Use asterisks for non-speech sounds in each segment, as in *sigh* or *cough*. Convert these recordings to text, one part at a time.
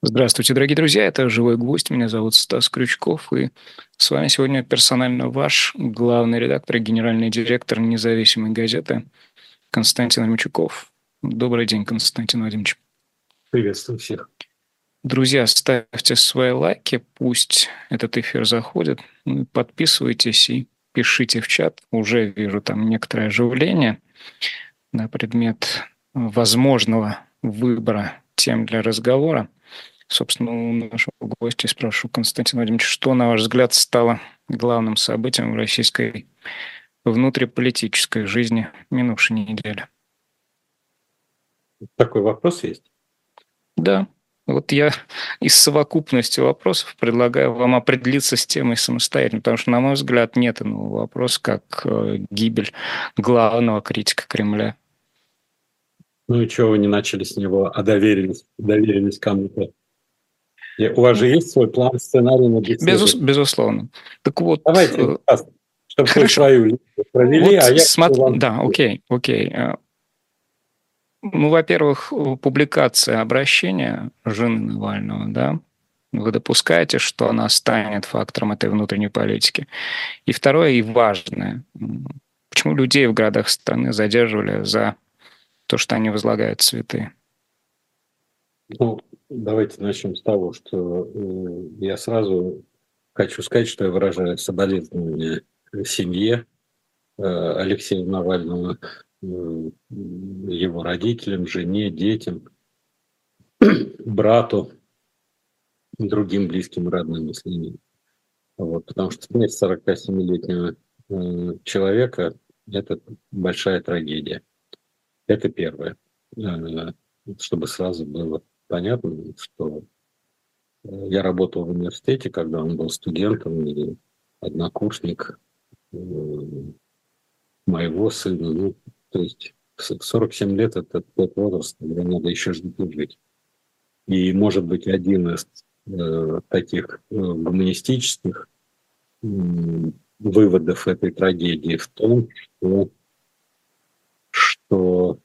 Здравствуйте, дорогие друзья, это «Живой гвоздь», меня зовут Стас Крючков, и с вами сегодня персонально ваш главный редактор и генеральный директор независимой газеты Константин Мичуков. Добрый день, Константин Владимирович. Приветствую всех. Друзья, ставьте свои лайки, пусть этот эфир заходит, ну, подписывайтесь и пишите в чат. Уже вижу там некоторое оживление на предмет возможного выбора тем для разговора. Собственно, у нашего гостя спрошу, Константин Владимирович, что, на ваш взгляд, стало главным событием в российской внутриполитической жизни минувшей недели? Такой вопрос есть? Да. Вот я из совокупности вопросов предлагаю вам определиться с темой самостоятельно, потому что, на мой взгляд, нет иного вопроса, как э, гибель главного критика Кремля. Ну и чего вы не начали с него, а доверились, доверились кому-то? У вас же есть свой план, сценарий на Безус, Безусловно. Так вот... Давайте, э, чтобы Хорошо. свою провели, вот а я... Смотри, вам... Да, окей, окей. Э, ну, во-первых, публикация обращения жены Навального, да, вы допускаете, что она станет фактором этой внутренней политики. И второе, и важное, почему людей в городах страны задерживали за то, что они возлагают цветы? Ну, давайте начнем с того, что э, я сразу хочу сказать, что я выражаю соболезнования семье э, Алексея Навального, э, его родителям, жене, детям, *clears throat* брату, другим близким родным, если нет. Вот, потому что смерть 47-летнего человека – это большая трагедия. Это первое, чтобы сразу было понятно, что э, я работал в университете, когда он был студентом или однокурсник э, моего сына. Ну, то есть 47 лет – это тот возраст, когда надо еще и жить. И, может быть, один из э, таких гуманистических выводов этой трагедии в том, что, что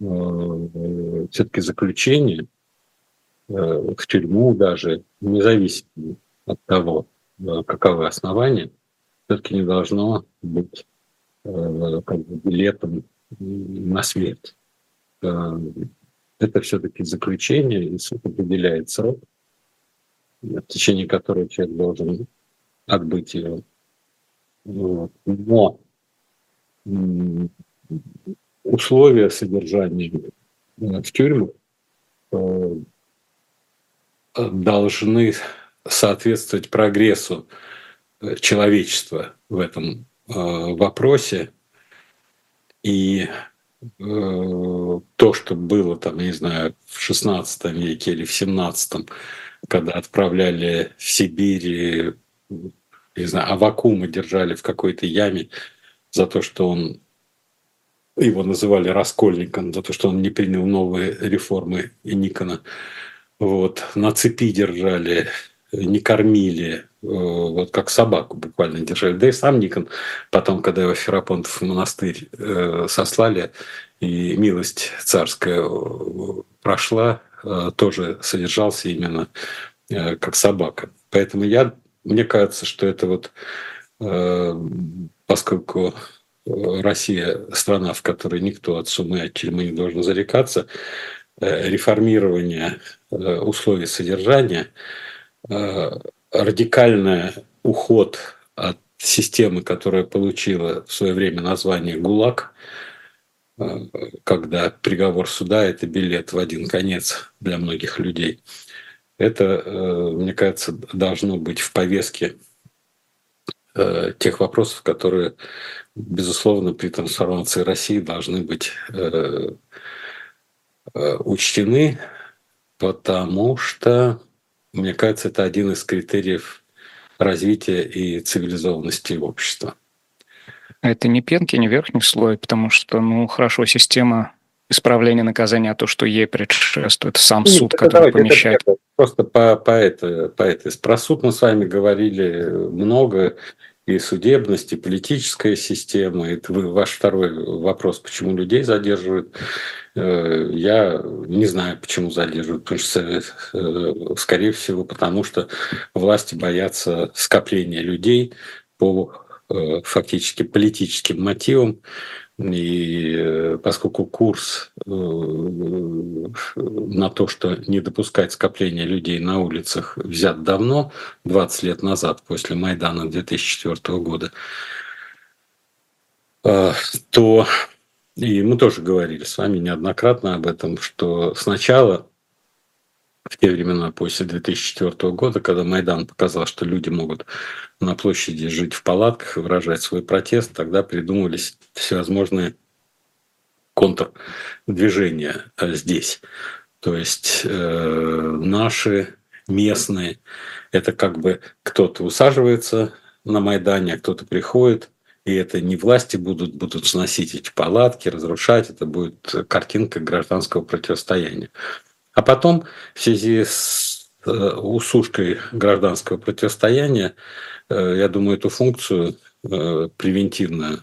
э, все-таки заключение – в тюрьму даже, независимо от того, э, каковы основания, все-таки не должно быть э, как бы билетом на смерть. Это все-таки заключение, и суд определяет срок, в течение которого человек должен отбыть его. Вот. Но условия содержания в тюрьмах должны соответствовать прогрессу человечества в этом э, вопросе. И э, то, что было там, не знаю, в XVI веке или в XVII, когда отправляли в Сибирь, не знаю, Авакума держали в какой-то яме за то, что он его называли раскольником, за то, что он не принял новые реформы Никона вот, на цепи держали, не кормили, э, вот как собаку буквально держали. Да и сам Никон потом, когда его Ферапонтов в монастырь э, сослали, и милость царская э, прошла, тоже содержался именно как собака. Поэтому я, мне кажется, что это вот, поскольку Россия страна, в которой никто от сумы, от тюрьмы не должен зарекаться, реформирование Э, условий содержания, э, радикальный уход от системы, которая получила в свое время название ГУЛАГ, э, когда приговор суда – это билет в один конец для многих людей. Это, мне кажется, должно быть в повестке тех вопросов, которые, безусловно, при трансформации России должны быть учтены, потому что, мне кажется, это один из критериев развития и цивилизованности общества. Это не пенки, не верхний слой, потому что, ну, хорошо, система исправления наказания, а то, что ей предшествует, сам Нет, суд, который давайте, помещает. Это, просто по, по, это, по это. Про суд мы с вами говорили много, и судебность, и политическая система. Это ваш второй вопрос, почему людей задерживают. Э, я не знаю, почему задерживают. Потому что, э, скорее всего, потому что власти боятся скопления людей по э, фактически политическим мотивам. И поскольку курс на то, что не допускать скопления людей на улицах, взят давно, 20 лет назад, после Майдана 2004 года, то и мы тоже говорили с вами неоднократно об этом, что сначала, в те времена после 2004 года, когда Майдан показал, что люди могут на площади жить в палатках и выражать свой протест, тогда придумывались всевозможные контрдвижения э, здесь. То есть э, наши местные, это как бы кто-то усаживается на Майдане, а кто-то приходит, и это не власти будут, будут сносить эти палатки, разрушать, это будет картинка гражданского противостояния. А потом в связи с э, усушкой гражданского противостояния, э, я думаю, эту функцию э, превентивную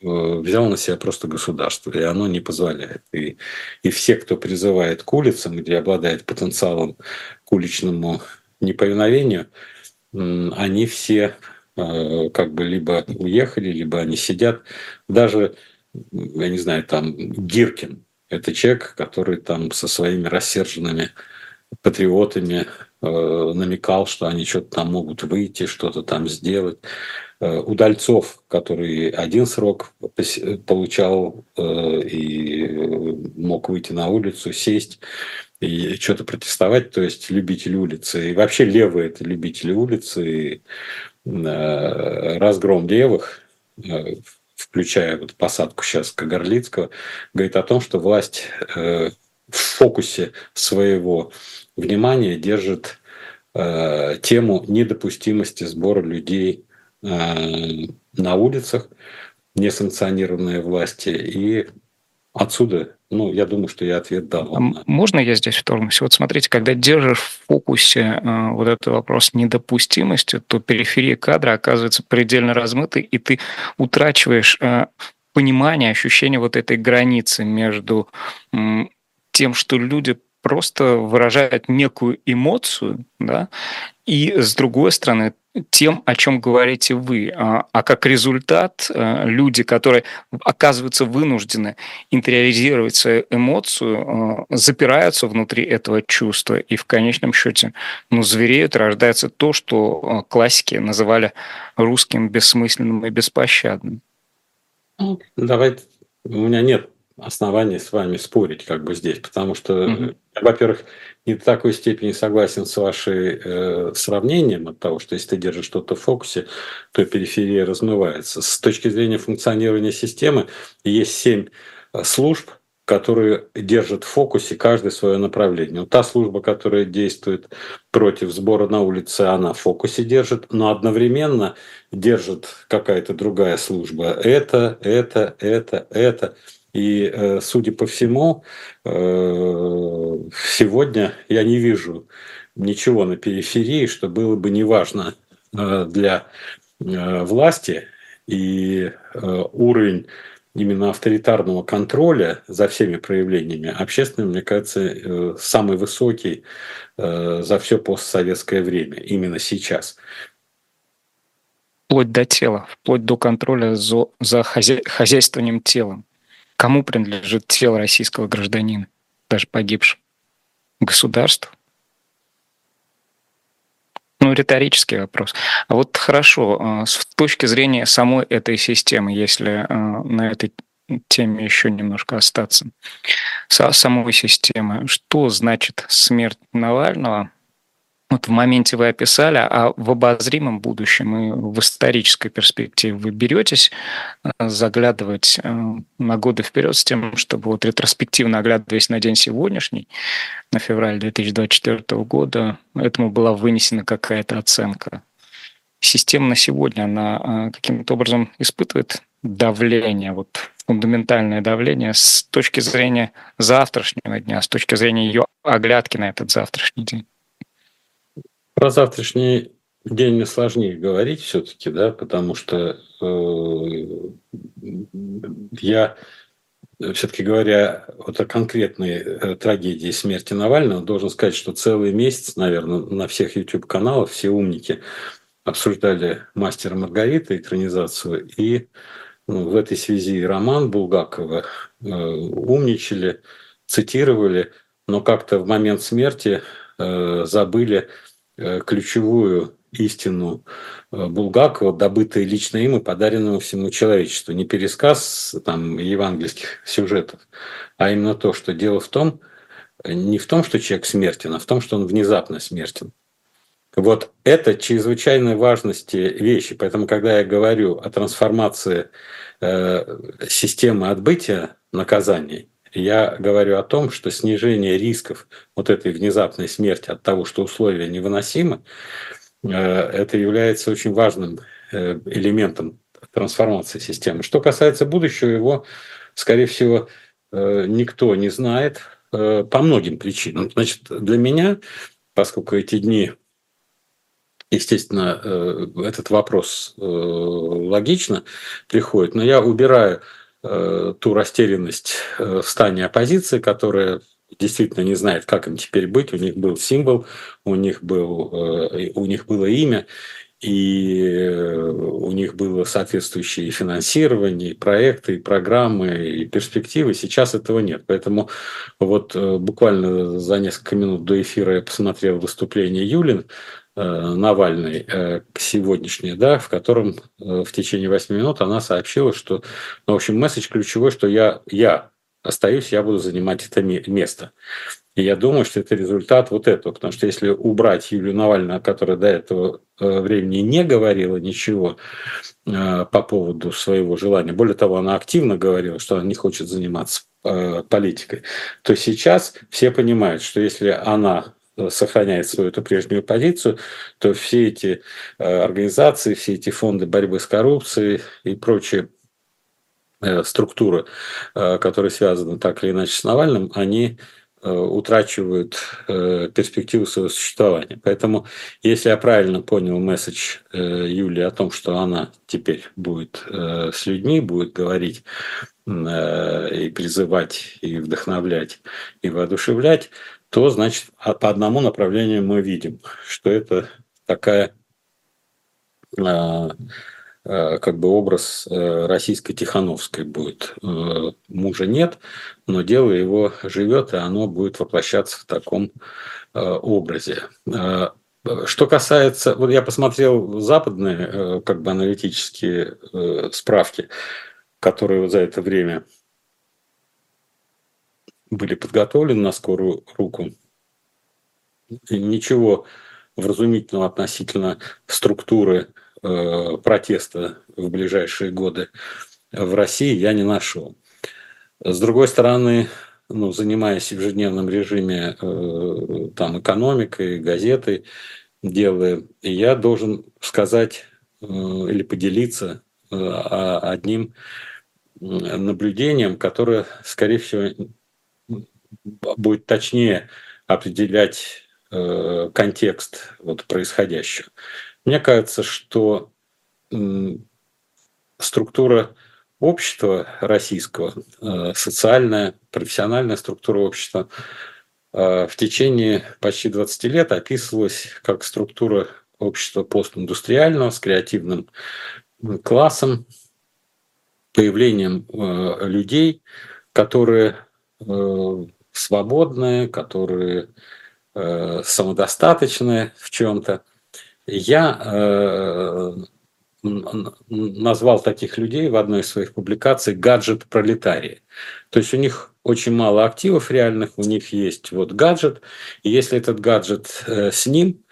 взял на себя просто государство, и оно не позволяет. И, и все, кто призывает к улицам, где обладает потенциалом к уличному неповиновению, они все как бы либо уехали, либо они сидят. Даже, я не знаю, там Гиркин – это человек, который там со своими рассерженными патриотами э, намекал, что они что-то там могут выйти, что-то там сделать. Э, Удальцов, который один срок получал и мог выйти на улицу, сесть и что-то протестовать, то есть любители улицы. И вообще левые – это любители улицы. И Э, разгром левых, э, включая вот посадку сейчас Кагарлицкого, говорит о том, что власть э, в фокусе своего внимания держит тему недопустимости сбора людей на улицах, несанкционированные власти, и отсюда ну, я думаю, что я ответ дал. А можно я здесь вторгнусь? Вот смотрите, когда держишь в фокусе э, вот этот вопрос недопустимости, то периферия кадра оказывается предельно размытой, и ты утрачиваешь э, понимание, ощущение вот этой границы между э, тем, что люди просто выражают некую эмоцию, да, и с другой стороны тем, о чем говорите вы. А, а как результат, э, люди, которые оказываются вынуждены интериоризировать свою эмоцию, э, запираются внутри этого чувства и в конечном счете ну, звереют, рождается то, что э, классики называли русским бессмысленным и беспощадным. Давайте, у меня нет оснований с вами спорить как бы здесь, потому что, угу. во-первых, не в такой степени согласен с вашим э, сравнением от того, что если ты держишь что-то в фокусе, то периферия размывается. С точки зрения функционирования системы есть семь э, служб, которые держат в фокусе каждое свое направление. Вот та служба, которая действует против сбора на улице, она в фокусе держит, но одновременно держит какая-то другая служба. Это, это, это, это. И, э, судя по всему, э, сегодня я не вижу ничего на периферии, что было бы неважно э, для власти. И уровень именно авторитарного контроля за всеми проявлениями общественным, мне кажется, самый высокий за все постсоветское время, именно сейчас. Вплоть до тела, вплоть до контроля за, за хозя... хозяйствованием телом. Кому принадлежит тело российского гражданина, даже погибшего? Государству? Ну, риторический вопрос. А вот хорошо, а, с точки зрения самой этой системы, если а, на этой теме еще немножко остаться, самой системы, что значит смерть Навального вот в моменте вы описали, а в обозримом будущем и в исторической перспективе вы беретесь э, заглядывать э, на годы вперед с тем, чтобы вот ретроспективно оглядываясь на день сегодняшний, на февраль 2024 года, этому была вынесена какая-то оценка. Система на сегодня, она э, каким-то образом испытывает давление, вот фундаментальное давление с точки зрения завтрашнего дня, с точки зрения ее оглядки на этот завтрашний день. Про завтрашний день сложнее говорить все-таки, да, потому что э, я все-таки говоря вот о конкретной э, трагедии смерти Навального, должен сказать, что целый месяц, наверное, на всех YouTube-каналах все умники обсуждали «Мастера Маргарита» экранизацию, и ну, в этой связи роман Булгакова э, умничали, цитировали, но как-то в момент смерти э, забыли ключевую истину э, Булгакова, добытые лично им и подаренного всему человечеству. Не пересказ там, евангельских сюжетов, а именно то, что дело в том, не в том, что человек смертен, а в том, что он внезапно смертен. Вот это чрезвычайной важности вещи. Поэтому, когда я говорю о трансформации э, системы отбытия наказаний, я говорю о том, что снижение рисков вот этой внезапной смерти от того, что условия невыносимы, э, это является очень важным э, элементом трансформации системы. Что касается будущего, его, скорее всего, э, никто не знает по многим причинам. Значит, для меня, поскольку эти дни естественно, этот вопрос логично приходит, но я убираю ту растерянность э, в стане оппозиции, которая действительно не знает, как им теперь быть. У них был символ, у них, был, э, у них было имя, и у них было соответствующее финансирование, и проекты, и программы, и перспективы. Сейчас этого нет. Поэтому вот буквально за несколько минут до эфира я посмотрел выступление Юлин, Э, Навальной э, сегодняшней, да, в котором э, в течение 8 минут она сообщила, что, ну, в общем, месседж ключевой, что я, я остаюсь, я буду занимать это место. И я думаю, что это результат вот этого, потому что если убрать Юлию Навальную, которая до этого времени не говорила ничего по поводу своего желания, более того, она активно говорила, что она не хочет заниматься политикой, то сейчас все понимают, что если она сохраняет свою эту прежнюю позицию, то все эти э, организации, все эти фонды борьбы с коррупцией и прочие э, структуры, э, которые связаны так или иначе с Навальным, они утрачивают перспективу своего существования. Поэтому, если я правильно понял месседж Юлии о том, что она теперь будет с людьми, будет говорить и призывать, и вдохновлять, и воодушевлять, то, значит, а по одному направлению мы видим, что это такая а, а, как бы образ э, российской Тихановской будет. Э, мужа нет, но дело его живет, и оно будет воплощаться в таком э, образе. Что касается, вот я посмотрел западные как бы аналитические справки, которые за это время были подготовлены на скорую руку. Ничего вразумительного относительно структуры э, протеста в ближайшие годы в России я не нашел. С другой стороны, ну, занимаясь в ежедневном режиме э, там, экономикой, газетой, делая, я должен сказать э, или поделиться э, одним наблюдением, которое, скорее всего, будет точнее определять э, контекст вот происходящего. Мне кажется, что э, структура общества российского, э, социальная, профессиональная структура общества э, в течение почти 20 лет описывалась как структура общества постиндустриального с креативным классом, появлением э, людей, которые э, свободные, которые э, самодостаточные в чем-то. Я э, назвал таких людей в одной из своих публикаций гаджет пролетарии. То есть у них очень мало активов реальных, у них есть вот гаджет, и если этот гаджет э, с ним,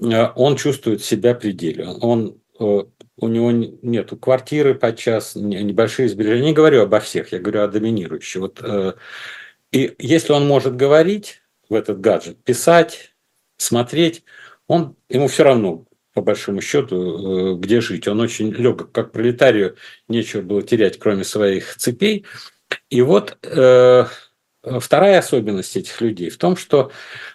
э, он чувствует себя пределе. Он э, у него нет квартиры подчас, небольшие сбережения. Не говорю обо всех, я говорю о доминирующих. Вот э, и если он может говорить в этот гаджет, писать, смотреть, он, ему все равно, по большому счету, э, где жить. Он очень легок, как пролетарию, нечего было терять, кроме своих цепей. И вот э, вторая особенность этих людей в том, что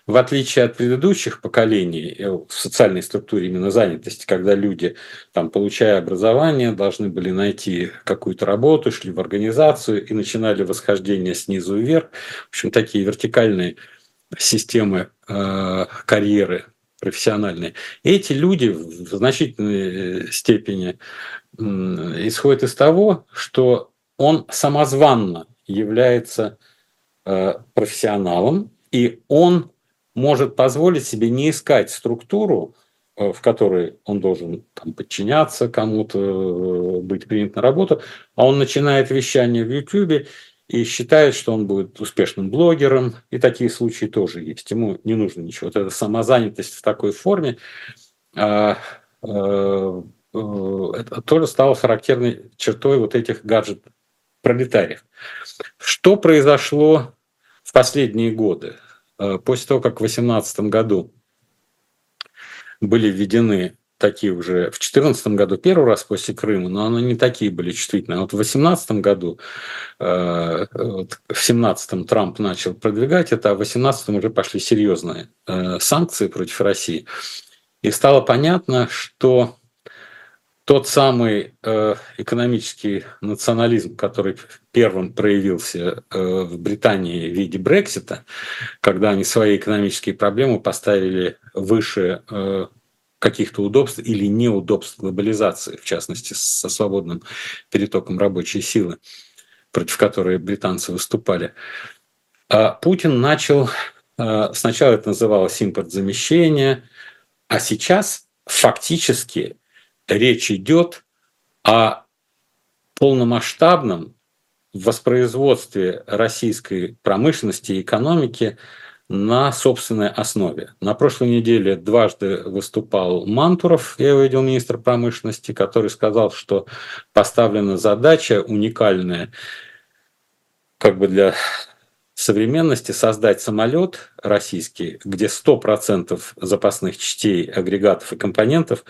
в отличие от предыдущих поколений в социальной структуре именно занятости, когда люди, там, получая образование, должны были найти какую-то работу, шли в организацию и начинали восхождение снизу вверх, в общем, такие вертикальные системы э, карьеры профессиональные. Эти люди в значительной э, степени э, исходят из того, что он самозванно является э, профессионалом, и он может позволить себе не искать структуру, э, в которой он должен там, подчиняться кому-то, э, быть принят на работу, а он начинает вещание в YouTube и считает, что он будет успешным блогером, и такие случаи тоже есть. Ему не нужно ничего. Вот эта самозанятость в такой форме а, а, это тоже стало характерной чертой вот этих гаджет-пролетариев. Что произошло в последние годы? А, после того, как в 2018 году были введены такие уже в 2014 году первый раз после Крыма, но они не такие были чувствительные. А вот в 2018 году, э, вот в 2017 Трамп начал продвигать это, а в 2018 уже пошли серьезные э, санкции против России. И стало понятно, что тот самый э, экономический национализм, который первым проявился в Британии в виде Брексита, когда они свои экономические проблемы поставили выше каких-то удобств или неудобств глобализации, в частности, со свободным перетоком рабочей силы, против которой британцы выступали. А Путин начал, а, сначала это называлось импорт-замещение, а сейчас фактически речь идет о полномасштабном воспроизводстве российской промышленности и экономики – на собственной основе. На прошлой неделе дважды выступал Мантуров, я видел, министр промышленности, который сказал, что поставлена задача уникальная как бы для современности создать самолет российский, где 100% запасных частей, агрегатов и компонентов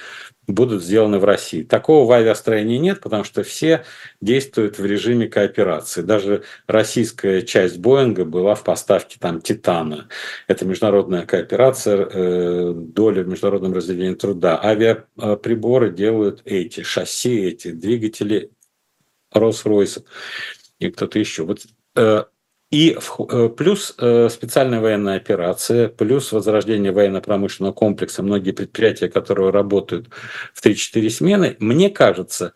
будут сделаны в России. Такого в авиастроении нет, потому что все действуют в режиме кооперации. Даже российская часть Боинга была в поставке там Титана. Это международная кооперация, э, доля в международном разделении труда. Авиаприборы делают эти, шасси эти, двигатели Rolls-Royce и кто-то еще. Вот э, и э, плюс э, специальная военная операция, плюс возрождение военно-промышленного комплекса, многие предприятия, которые работают в 3-4 смены, мне кажется,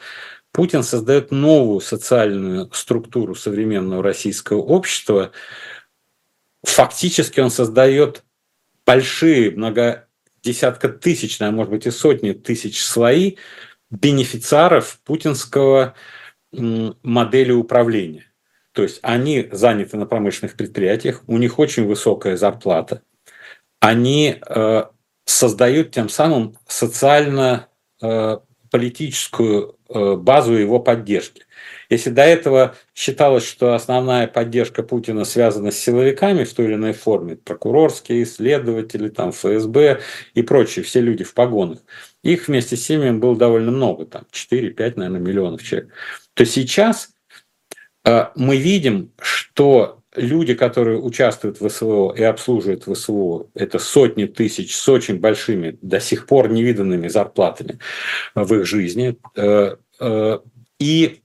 Путин создает новую социальную структуру современного российского общества. Фактически он создает большие, много десятка тысяч, а может быть и сотни тысяч слои бенефициаров путинского модели управления. То есть они заняты на промышленных предприятиях, у них очень высокая зарплата. Они э, создают тем самым социально-политическую э, э, базу его поддержки. Если до этого считалось, что основная поддержка Путина связана с силовиками в той или иной форме, прокурорские, следователи, там, ФСБ и прочие, все люди в погонах, их вместе с семьями было довольно много, там 4-5, наверное, миллионов человек, то сейчас мы видим, что люди, которые участвуют в СВО и обслуживают ВСВО, это сотни тысяч с очень большими, до сих пор невиданными зарплатами в их жизни. Э, э, и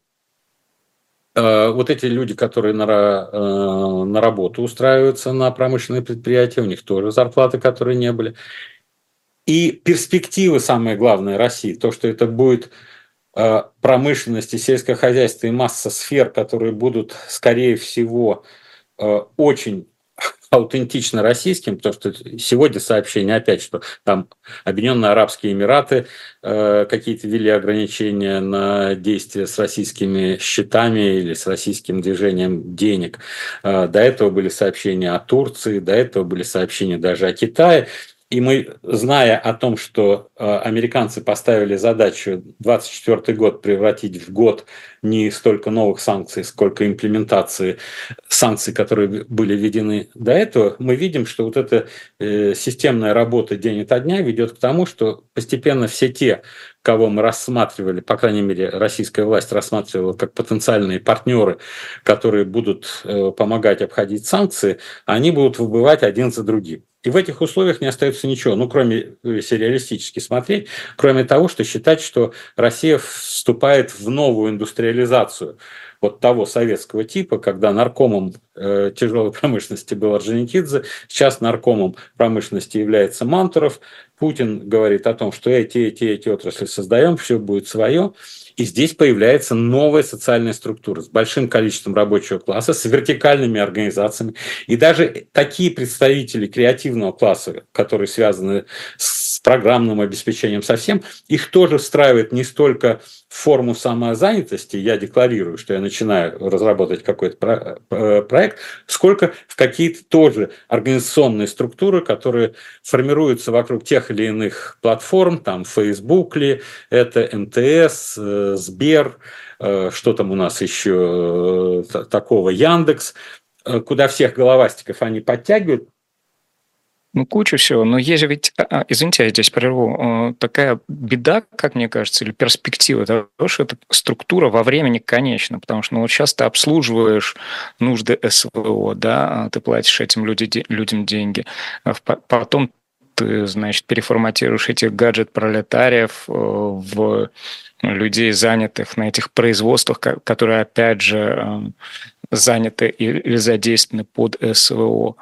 э, вот эти люди, которые на, на работу устраиваются на промышленные предприятия, у них тоже зарплаты, которые не были. И перспективы, самое главное, России, то, что это будет Э, промышленности, сельское хозяйство и масса сфер, которые будут, скорее всего, э, очень *laughs* аутентично российским, потому что сегодня сообщение опять, что там Объединенные Арабские Эмираты э, какие-то ввели ограничения на действия с российскими счетами или с российским движением денег. Э, до этого были сообщения о Турции, до этого были сообщения даже о Китае. И мы, зная о том, что э, американцы поставили задачу 24 год превратить в год не столько новых санкций, сколько имплементации санкций, которые были введены до этого, мы видим, что вот эта э, системная работа день ото дня ведет к тому, что постепенно все те, кого мы рассматривали, по крайней мере, российская власть рассматривала как потенциальные партнеры, которые будут э, помогать обходить санкции, они будут выбывать один за другим. И в этих условиях не остается ничего, ну, кроме, если реалистически смотреть, кроме того, что считать, что Россия вступает в новую индустриализацию вот того советского типа, когда наркомом э, тяжелой *laughs* промышленности был Орджоникидзе, сейчас наркомом промышленности является Мантуров. Путин говорит о том, что эти, эти, эти отрасли создаем, все будет свое. И здесь появляется новая социальная структура с большим количеством рабочего класса, с вертикальными организациями. И даже такие представители креативного класса, которые связаны с программным обеспечением совсем, их тоже встраивает не столько в форму самозанятости, я декларирую, что я начинаю разработать какой-то э, проект, сколько в какие-то тоже организационные структуры, которые формируются вокруг тех или иных платформ, там Facebook ли, это МТС, э, Сбер, э, что там у нас еще такого, Яндекс, куда всех головастиков они подтягивают, ну, куча всего. Но есть ведь, а, а, извините, я здесь прерву, такая беда, как мне кажется, или перспектива того, что эта структура во времени конечна, потому что ну, вот сейчас ты обслуживаешь нужды СВО, да, а ты платишь этим люди, людям деньги, потом ты, значит, переформатируешь этих гаджет-пролетариев в людей, занятых на этих производствах, которые, опять же, э, заняты или задействованы под СВО.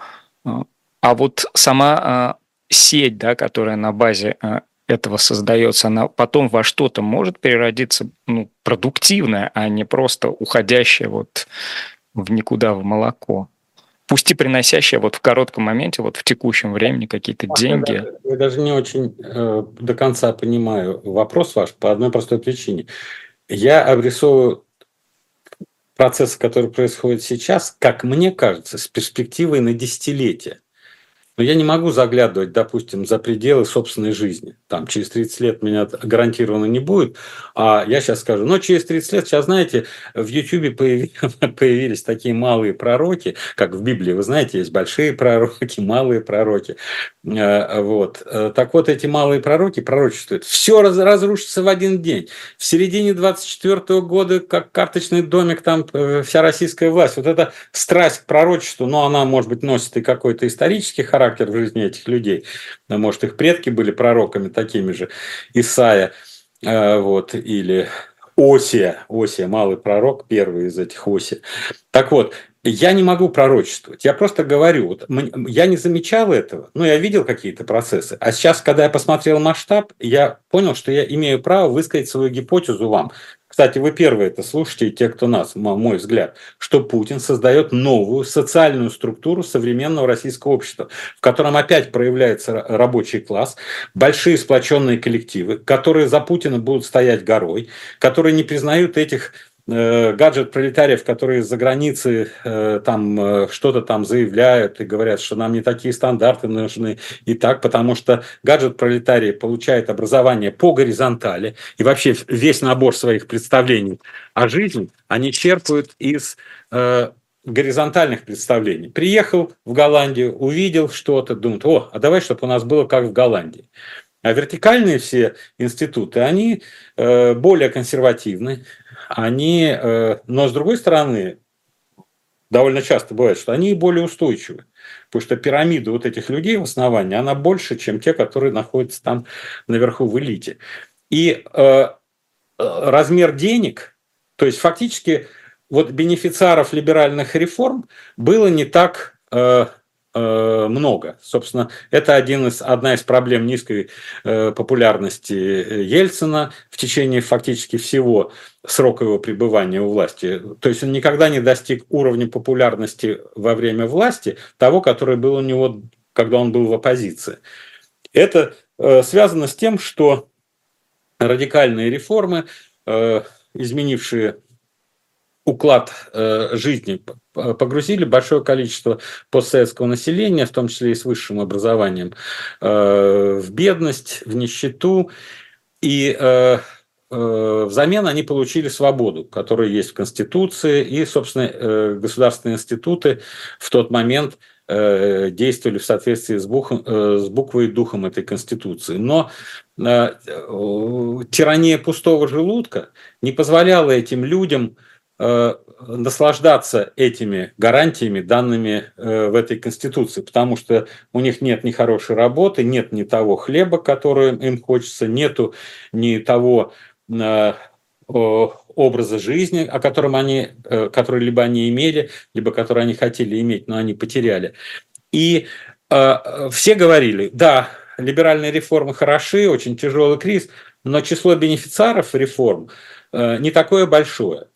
А вот сама э, сеть, да, которая на базе этого создается, она потом во что-то может переродиться ну, продуктивное, а не просто уходящее вот в никуда в молоко пусть и приносящая вот в коротком моменте, вот в текущем времени какие-то деньги. Я даже не очень э, до конца понимаю вопрос ваш по одной простой причине. Я обрисовываю процессы, которые происходят сейчас, как мне кажется, с перспективой на десятилетия. Но я не могу заглядывать, допустим, за пределы собственной жизни. Там через 30 лет меня гарантированно не будет. А я сейчас скажу, но через 30 лет, сейчас, знаете, в YouTube *laughs* появились такие малые пророки, как в Библии, вы знаете, есть большие пророки, малые пророки. Э, вот. Э, так вот, эти малые пророки пророчествуют. Все разрушится в один день. В середине 24 года, как карточный домик, там э, вся российская власть. Вот эта страсть к пророчеству, но она, может быть, носит и какой-то исторический характер, характер в жизни этих людей. Может, их предки были пророками такими же, Исаия, э, вот, или Осия, Осия, малый пророк, первый из этих Осия. Так вот, я не могу пророчествовать. Я просто говорю, вот, я не замечал этого, но я видел какие-то процессы. А сейчас, когда я посмотрел масштаб, я понял, что я имею право высказать свою гипотезу вам. Кстати, вы первые это слушаете, те, кто нас, мой взгляд, что Путин создает новую социальную структуру современного российского общества, в котором опять проявляется рабочий класс, большие сплоченные коллективы, которые за Путина будут стоять горой, которые не признают этих гаджет пролетариев, которые за границы э, там э, что-то там заявляют и говорят, что нам не такие стандарты нужны и так, потому что гаджет пролетарий получает образование по горизонтали и вообще весь набор своих представлений о жизни они черпают из горизонтальных представлений. Приехал в Голландию, увидел что-то, думает, о, а давай, чтобы у нас было как в Голландии. А вертикальные все институты, они более консервативны, они, э, но с другой стороны, довольно часто бывает, что они более устойчивы. Потому что пирамида вот этих людей в основании, она больше, чем те, которые находятся там наверху в элите. И э, э размер денег, то есть фактически вот бенефициаров либеральных реформ было не так э, много. Собственно, это один из, одна из проблем низкой э, популярности Ельцина в течение фактически всего срока его пребывания у власти. То есть он никогда не достиг уровня популярности во время власти того, который был у него, когда он был в оппозиции. Это э, связано с тем, что радикальные реформы, изменившие уклад э, жизни погрузили большое количество постсоветского населения, в том числе и с высшим образованием, э, в бедность, в нищету. И э, взамен они получили свободу, которая есть в Конституции, и, собственно, государственные институты в тот момент действовали в соответствии с, бухом, с буквой и духом этой Конституции. Но тирания пустого желудка не позволяла этим людям наслаждаться этими гарантиями, данными э, в этой Конституции, потому что у них нет ни хорошей работы, нет ни того хлеба, который им хочется, нету ни того э, образа жизни, о котором они, который либо они имели, либо который они хотели иметь, но они потеряли. И все говорили, да, либеральные реформы хороши, очень тяжелый кризис, но число бенефициаров реформ не такое большое.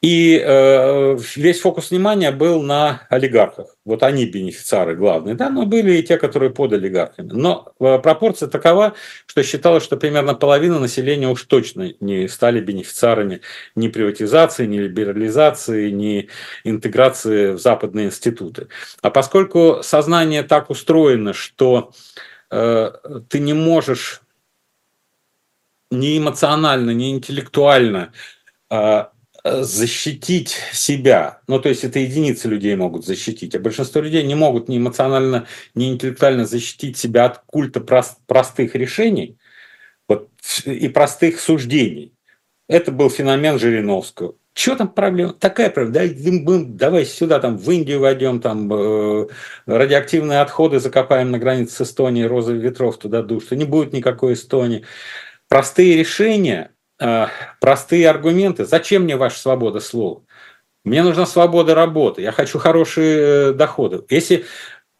И э, весь фокус внимания был на олигархах. Вот они бенефициары главные, да, но были и те, которые под олигархами. Но э, пропорция такова, что считалось, что примерно половина населения уж точно не стали бенефициарами ни приватизации, ни либерализации, ни интеграции в западные институты. А поскольку сознание так устроено, что э, ты не можешь ни эмоционально, ни интеллектуально э, защитить себя. Ну, то есть это единицы людей могут защитить, а большинство людей не могут ни эмоционально, ни интеллектуально защитить себя от культа прост, простых решений вот, и простых суждений. Это был феномен Жириновского. Что там проблема? Такая проблема. Давай, сюда, там, в Индию войдем, там, э, радиоактивные отходы закопаем на границе с Эстонией, розовых ветров туда душ, что не будет никакой Эстонии. Простые решения – Э, простые аргументы. Зачем мне ваша свобода слова? Мне нужна свобода работы, я хочу хорошие э, доходы. Если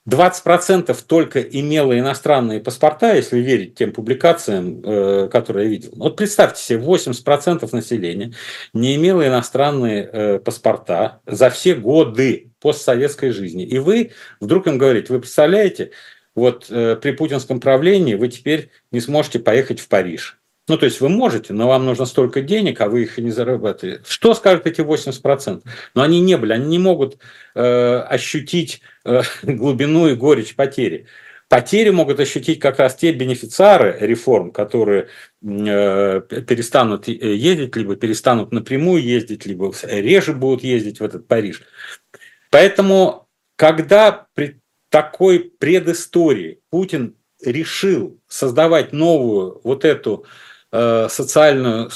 20% только имело иностранные паспорта, если верить тем публикациям, э, которые я видел. Вот представьте себе, 80% населения не имело иностранные паспорта за все годы постсоветской жизни. И вы вдруг им говорите, вы представляете, вот при путинском правлении вы теперь не сможете поехать в Париж. Ну, то есть вы можете, но вам нужно столько денег, а вы их и не зарабатываете. Что скажут эти 80%? Но они не были, они не могут э, ощутить э, *laughs* глубину и горечь потери. Потери могут ощутить как раз те бенефициары реформ, которые э, перестанут ездить, либо перестанут напрямую ездить, либо реже будут ездить в этот Париж. Поэтому, когда при такой предыстории Путин решил создавать новую вот эту социальную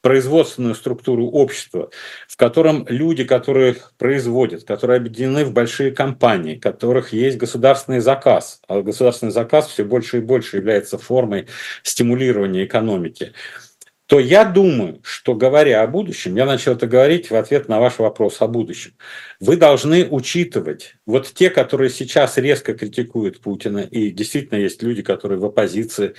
производственную структуру общества, в котором люди, которые производят, которые объединены в большие компании, у которых есть государственный заказ, а государственный заказ все больше и больше является формой стимулирования экономики, то я думаю, что говоря о будущем, я начал это говорить в ответ на ваш вопрос о будущем, вы должны учитывать вот те, которые сейчас резко критикуют Путина, и действительно есть люди, которые в оппозиции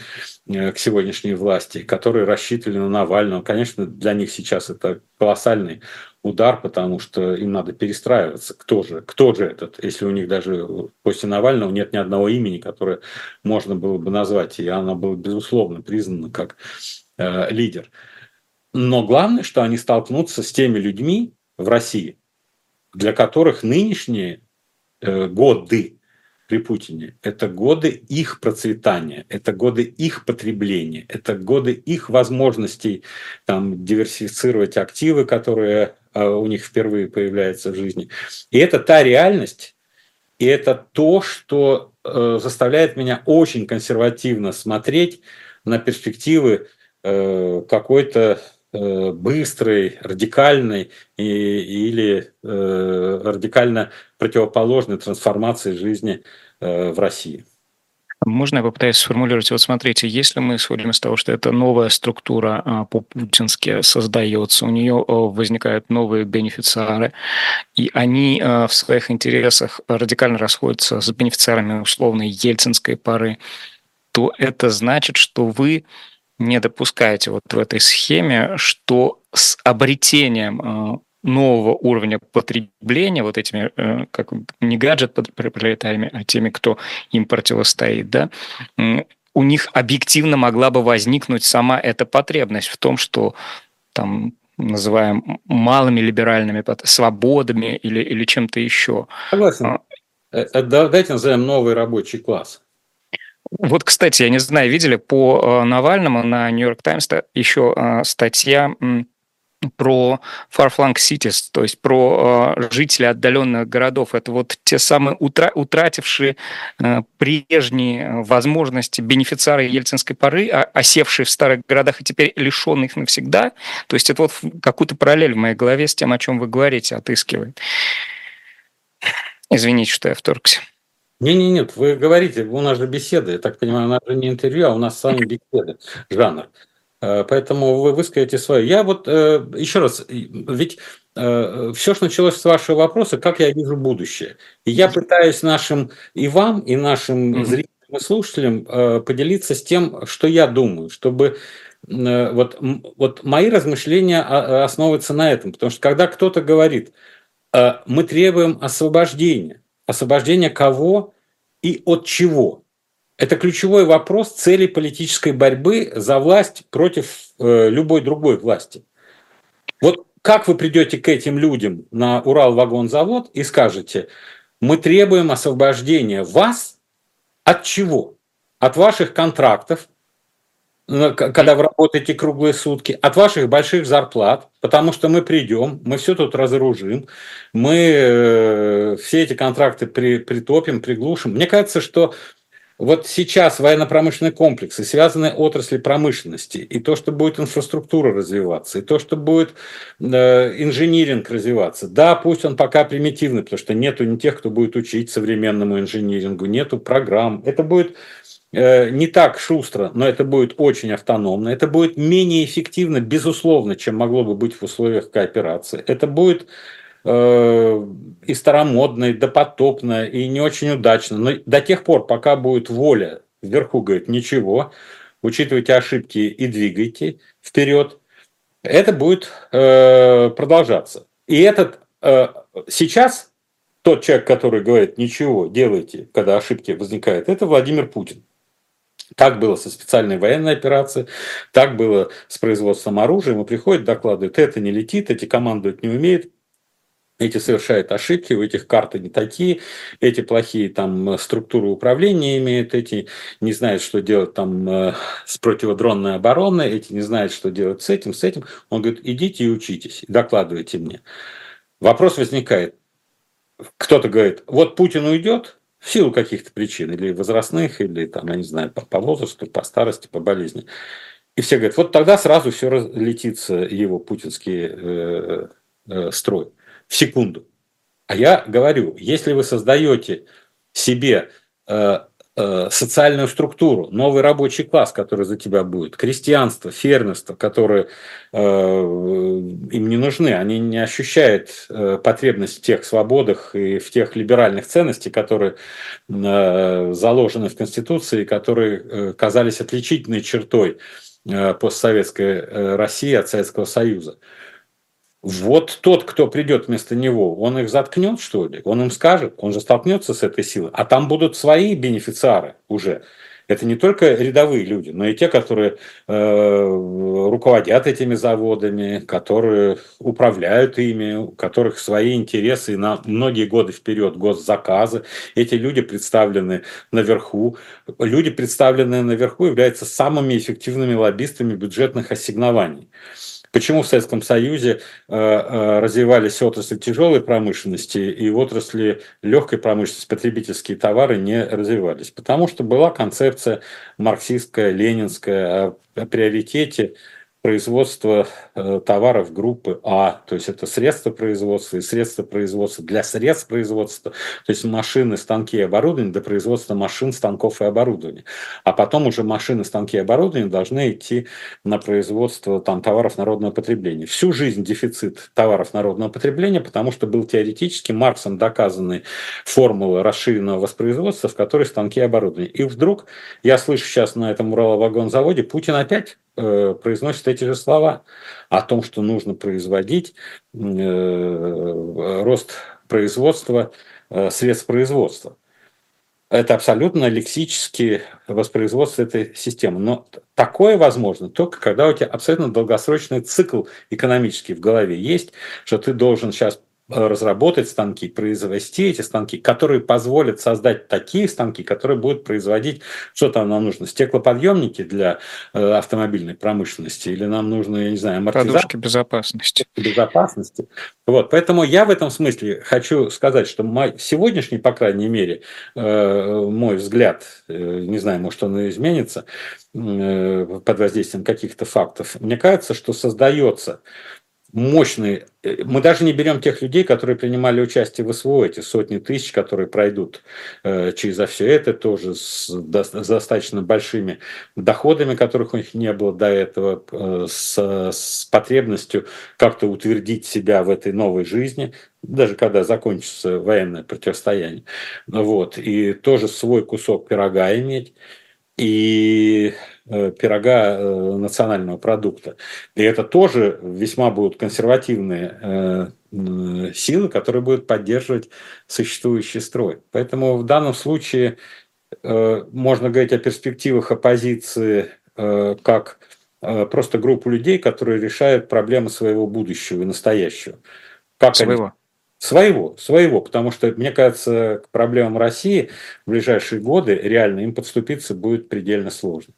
э, к сегодняшней власти, которые рассчитывали на Навального. Конечно, для них сейчас это колоссальный удар, потому что им надо перестраиваться. Кто же, кто же этот, если у них даже после Навального нет ни одного имени, которое можно было бы назвать, и оно было, безусловно, признано как Э, лидер. Но главное, что они столкнутся с теми людьми в России, для которых нынешние э, годы при Путине – это годы их процветания, это годы их потребления, это годы их возможностей там, диверсифицировать активы, которые э, у них впервые появляются в жизни. И это та реальность, и это то, что заставляет меня очень консервативно смотреть на перспективы Э, какой-то э, быстрой, радикальной и, или э, радикально противоположной трансформации жизни в России. Можно я попытаюсь сформулировать? Вот смотрите, если мы исходим из того, что это новая структура а, по-путински создается, у нее возникают новые бенефициары, и они в своих интересах радикально расходятся с бенефициарами условной ельцинской поры, то это значит, что вы не допускаете вот в этой схеме, что с обретением э, нового уровня потребления вот этими, э, как не гаджет пролетариями, а теми, кто им противостоит, да, у них объективно могла бы возникнуть сама эта потребность в том, что там называем малыми либеральными свободами или, или чем-то еще. Согласен. А, э, давайте назовем новый рабочий класс. Вот, кстати, я не знаю, видели по Навальному на Нью-Йорк Таймс еще статья про far-flung cities, то есть про э, жителей отдаленных городов. Это вот те самые утра утратившие э, прежние возможности бенефициары ельцинской поры, а, осевшие в старых городах и теперь лишенные их навсегда. То есть это вот какую-то параллель в моей голове с тем, о чем вы говорите, отыскивает. Извините, что я вторгся. Не, не, нет, вы говорите, у нас же беседы, я так понимаю, у нас же не интервью, а у нас с вами беседы, жанр. Э, поэтому вы выскажете свое. Я вот э, еще раз, ведь э, все, что началось с вашего вопроса, как я вижу будущее. И я пытаюсь нашим и вам, и нашим зрителям и слушателям поделиться с тем, что я думаю, чтобы вот, вот мои размышления основываются на этом. Потому что когда кто-то говорит, мы требуем освобождения, освобождения кого и от чего – это ключевой вопрос цели политической борьбы за власть против э, любой другой власти. Вот как вы придете к этим людям на Урал-вагонзавод и скажете, мы требуем освобождения вас от чего? От ваших контрактов, когда вы работаете круглые сутки, от ваших больших зарплат, потому что мы придем, мы все тут разоружим, мы э, все эти контракты при, притопим, приглушим. Мне кажется, что вот сейчас военно-промышленный комплекс и связанные отрасли промышленности, и то, что будет инфраструктура развиваться, и то, что будет э, инжиниринг развиваться. Да, пусть он пока примитивный, потому что нету не тех, кто будет учить современному инжинирингу, нету программ. Это будет не так шустро, но это будет очень автономно. Это будет менее эффективно, безусловно, чем могло бы быть в условиях кооперации. Это будет Э, и старомодно, и допотопно, и не очень удачно. Но до тех пор, пока будет воля, вверху говорит, ничего, учитывайте ошибки и двигайте вперед, это будет э, продолжаться. И этот э, сейчас тот человек, который говорит, ничего, делайте, когда ошибки возникают, это Владимир Путин. Так было со специальной военной операцией, так было с производством оружия. Ему приходят, докладывают, это не летит, эти командуют не умеют, эти совершают ошибки, у этих карты не такие, эти плохие там структуры управления имеют, эти не знают, что делать там э, с противодронной обороной, эти не знают, что делать с этим, с этим. Он говорит, идите и учитесь, докладывайте мне. Вопрос возникает. Кто-то говорит, вот Путин уйдет в силу каких-то причин, или возрастных, или там, я не знаю, по, по возрасту, по старости, по болезни. И все говорят, вот тогда сразу все разлетится его путинский э, э, строй в секунду. А я говорю, если вы создаете себе э, социальную структуру, новый рабочий класс, который за тебя будет, крестьянство, фермерство, которые э, им не нужны, они не ощущают э, потребность в тех свободах и в тех либеральных ценностях, которые э, заложены в Конституции, которые э, казались отличительной чертой э, постсоветской э, России от Советского Союза. Вот тот, кто придет вместо него, он их заткнет, что ли? Он им скажет, он же столкнется с этой силой. А там будут свои бенефициары уже. Это не только рядовые люди, но и те, которые э, руководят этими заводами, которые управляют ими, у которых свои интересы на многие годы вперед, госзаказы. Эти люди представлены наверху. Люди, представленные наверху, являются самыми эффективными лоббистами бюджетных ассигнований. Почему в Советском Союзе э, э, развивались отрасли тяжелой промышленности и отрасли легкой промышленности, потребительские товары не развивались? Потому что была концепция марксистская, ленинская о приоритете производство э, товаров группы А, то есть это средства производства и средства производства для средств производства, то есть машины, станки и оборудование для производства машин, станков и оборудования. А потом уже машины, станки и оборудование должны идти на производство там, товаров народного потребления. Всю жизнь дефицит товаров народного потребления, потому что был теоретически Марксом доказанный формула расширенного воспроизводства, в которой станки и оборудование. И вдруг я слышу сейчас на этом Ураловагонзаводе, Путин опять Э, произносит эти же слова о том, что нужно производить э, рост производства, э, средств производства. Это абсолютно лексически воспроизводство этой системы. Но такое возможно только когда у тебя абсолютно долгосрочный цикл экономический в голове есть, что ты должен сейчас разработать станки, произвести эти станки, которые позволят создать такие станки, которые будут производить, что там нам нужно, стеклоподъемники для э, автомобильной промышленности, или нам нужно, я не знаю, амортизаторы. Подушки безопасности. Безопасности. Вот, поэтому я в этом смысле хочу сказать, что мой, сегодняшний, по крайней мере, э, мой взгляд, э, не знаю, может он и изменится под воздействием каких-то фактов, мне кажется, что создается мощные. Э, мы даже не берем тех людей, которые принимали участие в СВО, эти сотни тысяч, которые пройдут э, через все это, тоже с, достаточно большими доходами, которых у них не было до этого, э, с, с потребностью как-то утвердить себя в этой новой жизни, даже когда закончится военное противостояние. Вот. И тоже свой кусок пирога иметь. И пирога э, национального продукта. И это тоже весьма будут консервативные э, силы, которые будут поддерживать существующий строй. Поэтому в данном случае можно говорить о перспективах оппозиции как просто группу людей, которые решают проблемы своего будущего и настоящего. Как своего. Они... Своего, своего, потому что, мне кажется, к проблемам России в ближайшие годы реально им подступиться будет предельно сложно.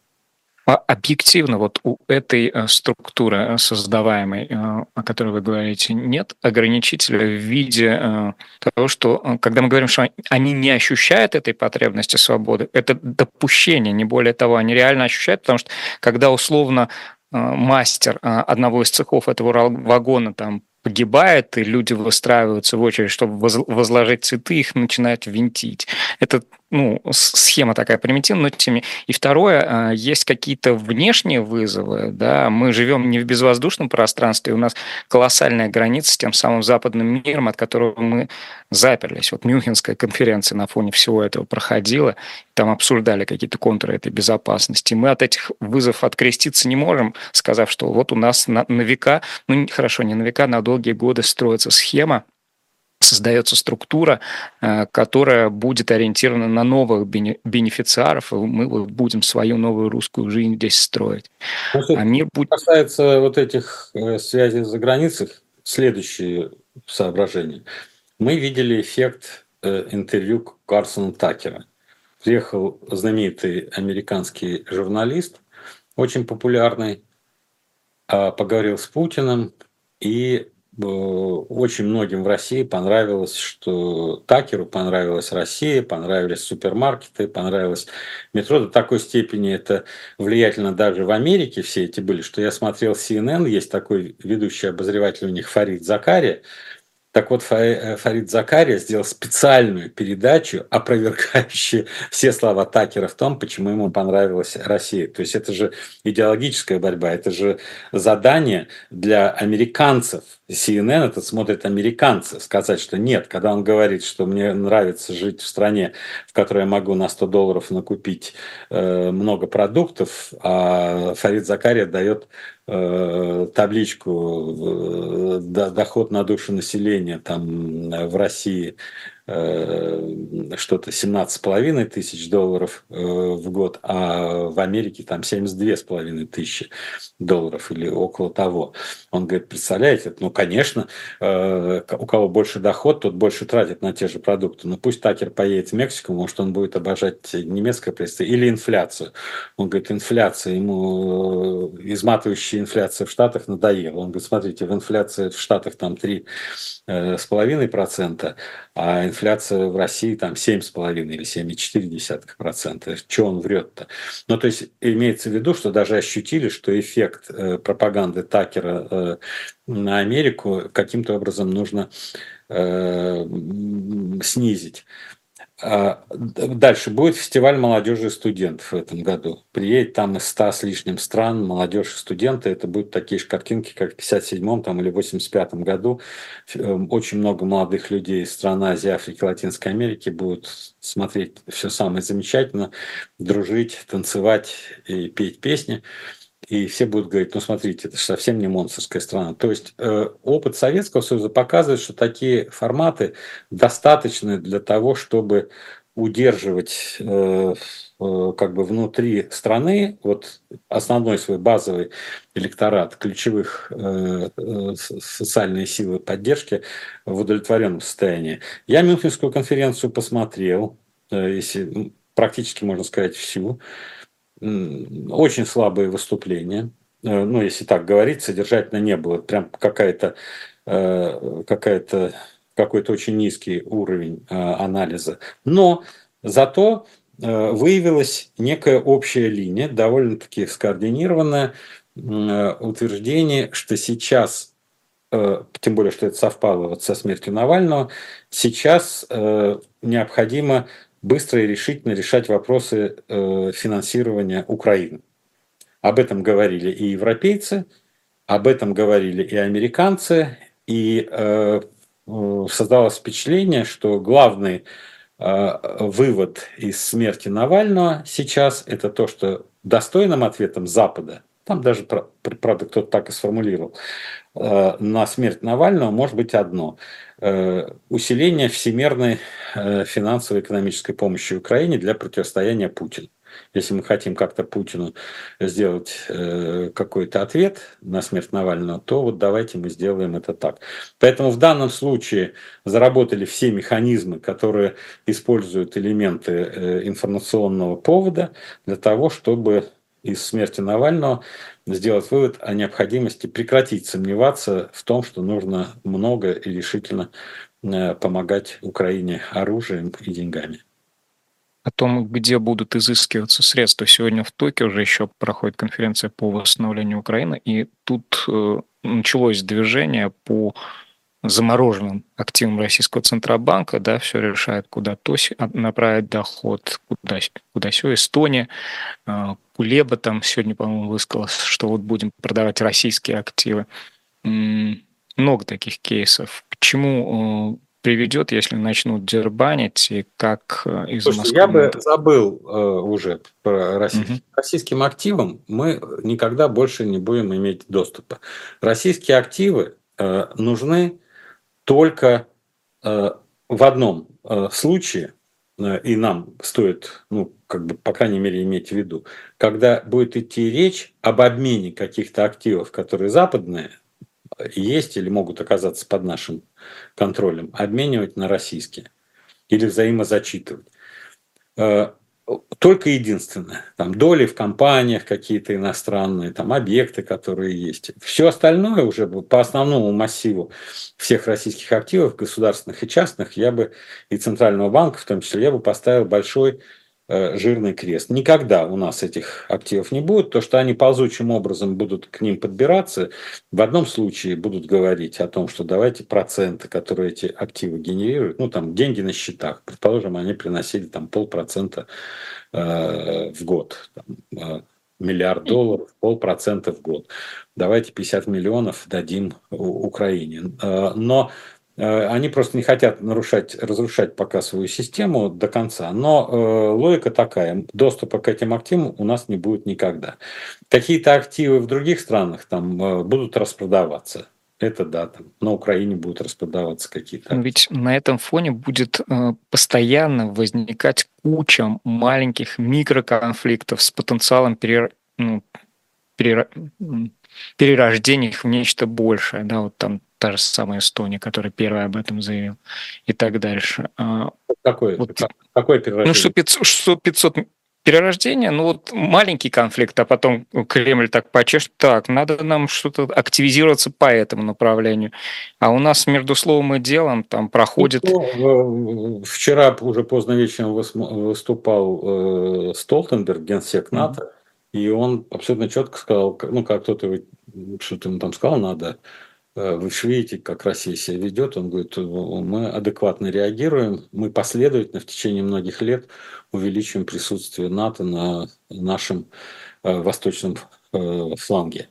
А объективно вот у этой э, структуры э, создаваемой, э, о которой вы говорите, нет ограничителя в виде того, что когда мы говорим, что они не ощущают этой потребности свободы, это допущение, не более того, они реально ощущают, потому что когда условно мастер одного из цехов этого вагона там погибает, и люди выстраиваются в очередь, чтобы возложить цветы, их начинают винтить. Это ну, схема такая примитивная, но тем не И второе, а, есть какие-то внешние вызовы, да, мы живем не в безвоздушном пространстве, у нас колоссальная граница с тем самым западным миром, от которого мы заперлись. Вот Мюнхенская конференция на фоне всего этого проходила, там обсуждали какие-то контуры этой безопасности. Мы от этих вызовов откреститься не можем, сказав, что вот у нас на, на века, ну хорошо, не на века, на долгие годы строится схема, создается структура, э, которая будет ориентирована на новых бенефициаров, и мы будем свою новую русскую жизнь здесь строить. Значит, а мир будет... касается вот этих э, связей за границей, следующие соображения. Мы видели эффект э, интервью Карсона Такера. Приехал знаменитый американский журналист, очень популярный, а, поговорил с Путиным и очень многим в России понравилось, что Такеру понравилась Россия, понравились супермаркеты, понравилось метро. До такой степени это влиятельно даже в Америке все эти были, что я смотрел CNN, есть такой ведущий обозреватель у них Фарид Закария, так вот, э, Фарид Закария сделал специальную передачу, опровергающую все слова Такера в том, почему ему понравилась Россия. То есть это же идеологическая борьба, это же задание для американцев. CNN это смотрят американцы. Сказать, что нет, когда он говорит, что мне нравится жить в стране, в которой я могу на 100 долларов накупить э, много продуктов, а Фарид Закария дает табличку э, доход на душу населения там в России. Э, что-то 17,5 тысяч долларов э, в год, а в Америке там 72,5 тысячи долларов или около того. Он говорит, представляете, ну, конечно, э, у кого больше доход, тот больше тратит на те же продукты. Но пусть Такер поедет в Мексику, может, он будет обожать немецкое производство или инфляцию. Он говорит, инфляция, ему изматывающая инфляция в Штатах надоела. Он говорит, смотрите, в инфляции в Штатах там 3,5%, а инфляция инфляция в России там 7,5 или 7,4%. Что он врет-то? Ну, то есть имеется в виду, что даже ощутили, что эффект э, пропаганды Такера э, на Америку каким-то образом нужно э, снизить. А, дальше будет фестиваль молодежи и студентов в этом году. Приедет там из 100 с лишним стран молодежь и студенты. Это будут такие же картинки, как в 57-м там, или 85-м году. Эм, очень много молодых людей из стран Азии, Африки, Латинской Америки будут смотреть все самое замечательно, дружить, танцевать и петь песни и все будут говорить, ну смотрите, это же совсем не монстрская страна. То есть э, опыт Советского Союза показывает, что такие форматы достаточны для того, чтобы удерживать э, э, как бы внутри страны вот основной свой базовый электорат ключевых социальные силы поддержки в удовлетворенном состоянии. Я Мюнхенскую конференцию посмотрел, если практически можно сказать всю. Очень слабые выступления. Ну, если так говорить, содержательно не было. Прям какая-то какая-то какой-то очень низкий уровень э, анализа. Но зато э, выявилась некая общая линия, довольно-таки скоординированная, э, утверждение, что сейчас тем более, что это совпало вот со смертью Навального, сейчас необходимо быстро и решительно решать вопросы финансирования Украины. Об этом говорили и европейцы, об этом говорили и американцы, и Э, создалось впечатление, что главный э, вывод из смерти Навального сейчас это то, что достойным ответом Запада, там даже, правда, кто-то так и сформулировал, э, на смерть Навального может быть одно – усиление всемирной финансово-экономической помощи Украине для противостояния Путину. Если мы хотим как-то Путину сделать э, какой-то ответ на смерть Навального, то вот давайте мы сделаем это так. Поэтому в данном случае заработали все механизмы, которые используют элементы э, информационного повода для того, чтобы из смерти Навального сделать вывод о необходимости прекратить сомневаться в том, что нужно много и решительно э, помогать Украине оружием и деньгами о том, где будут изыскиваться средства. Сегодня в Токио уже еще проходит конференция по восстановлению Украины, и тут э, началось движение по замороженным активам российского Центробанка, да, все решает, куда то направить доход, куда, куда все, Эстония, э, Кулеба там сегодня, по-моему, высказался, что вот будем продавать российские активы. Много таких кейсов. К чему приведет, если начнут дербанить, и как э, из Слушайте, Москвы... я бы забыл э, уже про российским. Угу. российским активам мы никогда больше не будем иметь доступа. Российские активы э, нужны только э, в одном э, случае, э, и нам стоит, ну, как бы, по крайней мере, иметь в виду, когда будет идти речь об обмене каких-то активов, которые западные, есть или могут оказаться под нашим контролем, обменивать на российские или взаимозачитывать. Э, только единственное, там доли в компаниях какие-то иностранные, там объекты, которые есть. Все остальное уже по основному массиву всех российских активов, государственных и частных, я бы и Центрального банка в том числе, я бы поставил большой жирный крест. Никогда у нас этих активов не будет. То, что они ползучим образом будут к ним подбираться, в одном случае будут говорить о том, что давайте проценты, которые эти активы генерируют, ну там деньги на счетах, предположим, они приносили там полпроцента э, в год, там, э, миллиард долларов, полпроцента в год. Давайте 50 миллионов дадим Украине. Э, но Э, они просто не хотят нарушать, разрушать пока свою систему до конца. Но э, логика такая, доступа к этим активам у нас не будет никогда. Какие-то активы в других странах там э, будут распродаваться. Это да, там на Украине будут распродаваться какие-то. Ведь на этом фоне будет э, постоянно возникать куча маленьких микроконфликтов с потенциалом перер... ну, перер... перерождения их в нечто большее. Да, вот там та же самая Эстония, которая первая об этом заявил, и так дальше. А, какой, вот, какой перерождение? Ну, что 500, что 500 перерождения, ну вот маленький конфликт, а потом Кремль так почешет, так, надо нам что-то активизироваться по этому направлению. А у нас между словом и делом там проходит... Ну, вчера уже поздно вечером выступал э, Столтенберг, генсек НАТО, mm-hmm. И он абсолютно четко сказал, ну, как кто-то что-то ему там сказал, надо Э, вы же видите, как Россия себя ведет. Он говорит, мы адекватно реагируем, мы последовательно в течение многих лет увеличиваем присутствие НАТО на нашем э, восточном э, фланге.